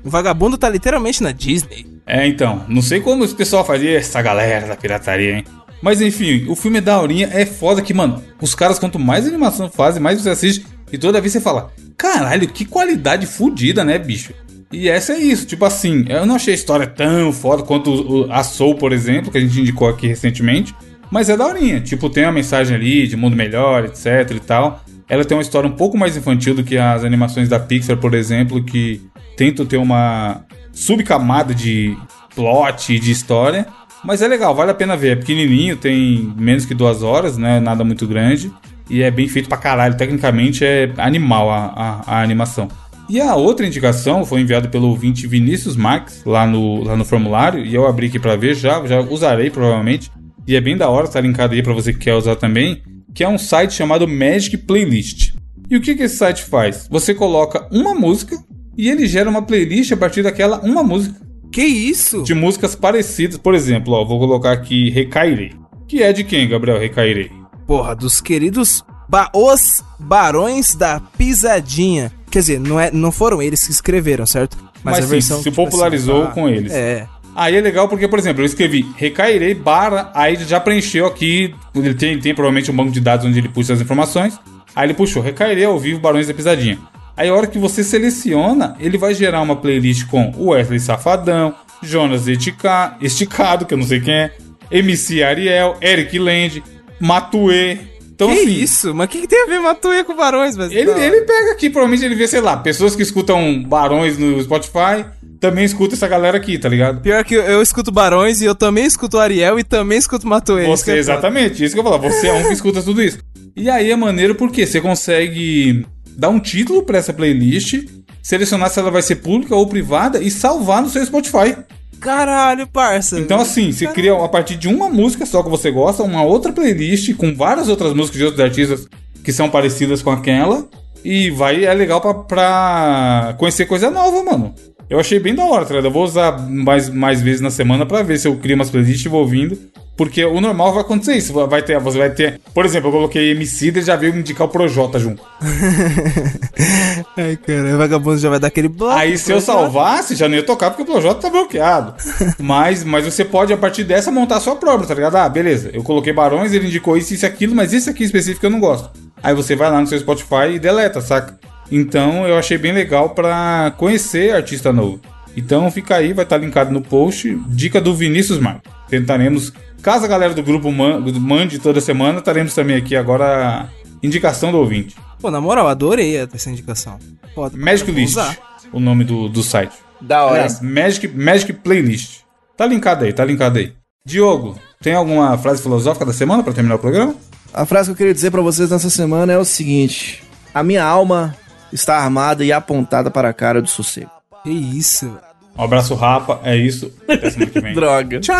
O vagabundo tá literalmente na Disney. É, então. Não sei como esse pessoal fazia essa galera da pirataria, hein? Mas enfim, o filme é daorinha, é foda que, mano, os caras, quanto mais animação fazem, mais você assiste, e toda vez você fala, caralho, que qualidade fodida, né, bicho? E essa é isso, tipo assim, eu não achei a história tão foda quanto a Soul, por exemplo, que a gente indicou aqui recentemente, mas é daorinha, tipo, tem uma mensagem ali de mundo melhor, etc e tal. Ela tem uma história um pouco mais infantil do que as animações da Pixar, por exemplo, que tentam ter uma subcamada de plot de história. Mas é legal, vale a pena ver. É pequenininho, tem menos que duas horas, né? Nada muito grande. E é bem feito pra caralho. Tecnicamente é animal a, a, a animação. E a outra indicação foi enviada pelo ouvinte Vinícius Marques lá no, lá no formulário. E eu abri aqui pra ver já, já usarei provavelmente. E é bem da hora, tá linkado aí pra você que quer usar também. Que é um site chamado Magic Playlist. E o que, que esse site faz? Você coloca uma música e ele gera uma playlist a partir daquela uma música Que isso? de músicas parecidas. Por exemplo, ó, vou colocar aqui Recairei. Que é de quem, Gabriel? Recairei. Porra, dos queridos ba Os Barões da Pisadinha. Quer dizer, não, é, não foram eles que escreveram, certo? Mas sim, se tipo popularizou ah, com eles. É. Aí é legal porque, por exemplo, eu escrevi Recairei barra, aí já preencheu aqui. Ele tem, tem provavelmente um banco de dados onde ele puxa as informações. Aí ele puxou Recairei ao vivo Barões da Pisadinha. Aí a hora que você seleciona, ele vai gerar uma playlist com o Wesley Safadão, Jonas Estica- Esticado, que eu não sei quem é, MC Ariel, Eric Land, Matue, Então, que assim, isso? Mas o que, que tem a ver Matuê com Barões, velho? Ele, Não. ele pega aqui, provavelmente ele vê, sei lá, pessoas que escutam Barões no Spotify, também escuta essa galera aqui, tá ligado? Pior que eu, eu escuto Barões e eu também escuto Ariel e também escuto isso que Você, é foda. exatamente, isso que eu falo. Você é um que escuta tudo isso. E aí é maneiro porque você consegue dar um título pra essa playlist, selecionar se ela vai ser pública ou privada e salvar no seu Spotify. Caralho, parça. Então, assim, você cria a partir de uma música só que você gosta, uma outra playlist com várias outras músicas de outros artistas que são parecidas com aquela. E vai, é legal pra, pra conhecer coisa nova, mano. Eu achei bem da hora, tá ligado? Eu vou usar mais, mais vezes na semana pra ver se eu crio umas playlists e vou ouvindo. Porque o normal vai acontecer isso. Vai ter, você vai ter. Por exemplo, eu coloquei MC e já veio me indicar o Projota junto. Ai, cara, o vagabundo já vai dar aquele bloco. Aí se eu salvasse, já não ia tocar porque o Projota tá bloqueado. mas, mas você pode, a partir dessa, montar a sua própria, tá ligado? Ah, beleza. Eu coloquei Barões, ele indicou isso, isso e aquilo, mas esse aqui específico eu não gosto. Aí você vai lá no seu Spotify e deleta, saca? Então eu achei bem legal pra conhecer artista novo. Então fica aí, vai estar linkado no post. Dica do Vinícius Marques. Tentaremos, caso a galera do grupo man- mande toda semana, estaremos também aqui agora a indicação do ouvinte. Pô, na moral, adorei essa indicação. Foda. Magic Vou List, usar. o nome do, do site. Da hora. Aliás, Magic, Magic Playlist. Tá linkado aí, tá linkado aí. Diogo, tem alguma frase filosófica da semana pra terminar o programa? A frase que eu queria dizer pra vocês nessa semana é o seguinte: A minha alma está armada e apontada para a cara do sossego. Que isso, velho. Um abraço, Rapa. É isso. Até semana que vem. Droga. Tchau.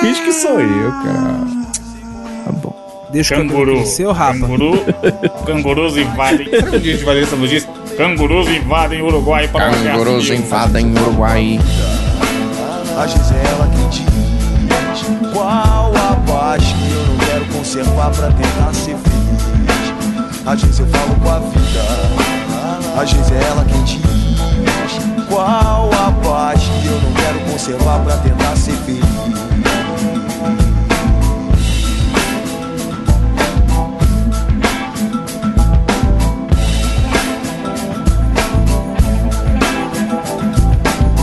Finge que sou eu, cara. Tá bom. Deixa eu Canguru. Seu rapa. Canguru. Cangurus invadem. Será que um dia a gente vai ler essa notícia? Cangurus invadem Uruguai para Cangurus invadem Uruguai. A Gisela que diz Qual a paz que eu não quero conservar pra tentar ser feliz Às vezes eu falo com a vida Às vezes é ela quem diz Qual a paz que eu não quero conservar pra tentar ser feliz.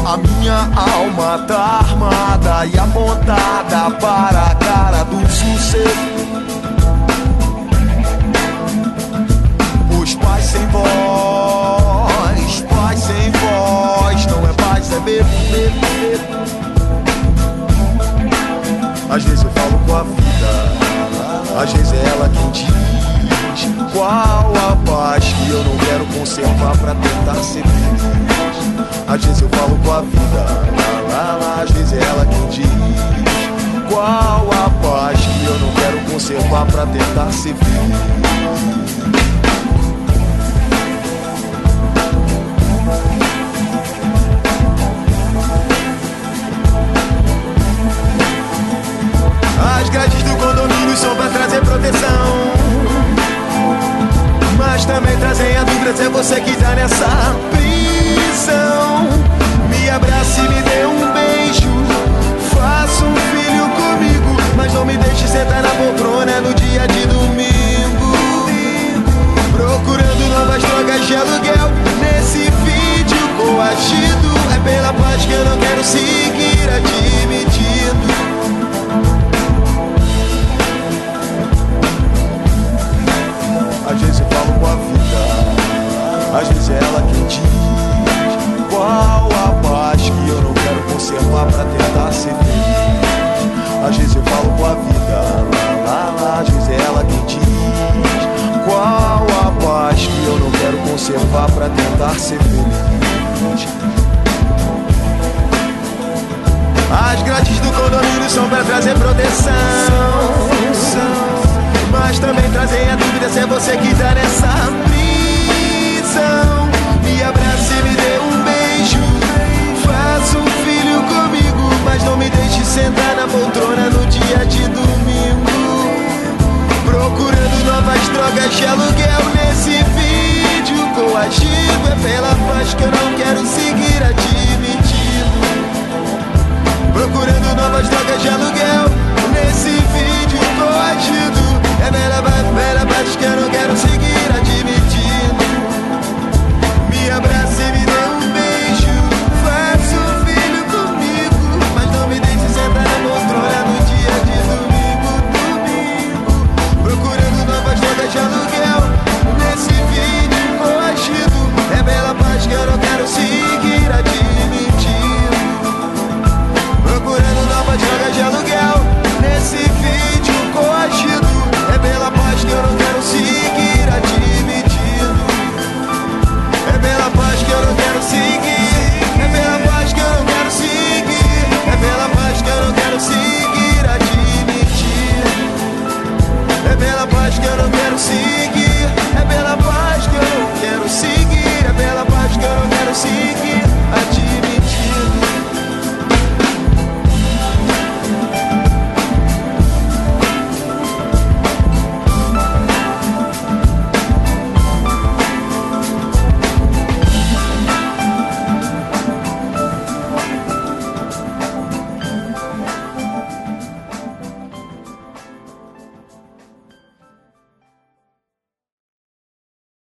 A minha alma tá armada e apontada para qual a paz que eu não quero conservar pra tentar ser feliz. Às vezes eu falo com a vida, lá, lá, lá, às vezes é ela quem diz qual a paz que eu não quero conservar pra tentar ser feliz. As grades do condomínio são pra trazer proteção. Mas também trazem a dúvida se é você que tá nessa prisão. Me abrace e me dê um beijo. Faça um filho comigo, mas não me deixe sentar na poltrona no dia de domingo. Procurando novas drogas de aluguel nesse vídeo coagido. É pela paz que eu não quero seguir admitindo. Às vezes é ela quem diz qual a paz que eu não quero conservar pra tentar ser feliz. Às vezes eu falo com a vida, lá, lá, às vezes é ela quem diz qual a paz que eu não quero conservar pra tentar ser feliz. As grades do condomínio são pra trazer proteção. Mas também trazem a dúvida se é você que tá nessa coração. Me abraça e me dê um beijo. Faça um filho comigo, mas não me deixe sentar na poltrona no dia de domingo. Procurando novas drogas de aluguel é nesse vídeo. coagido é pela paz que eu não quero seguir admitindo. Procurando novas drogas de aluguel é nesse vídeo. coagido é pela, paz que eu não quero seguir admitindo. Que eu não quero seguir admitindo. Procurando nova droga de aluguel. Nesse vídeo coagido. É pela paz que eu não quero seguir admitindo. É pela paz que eu não quero seguir. É pela paz que eu não quero seguir. É pela paz que eu não quero seguir admitindo. É pela paz que eu não quero seguir. É pela paz que eu não quero seguir. seguir.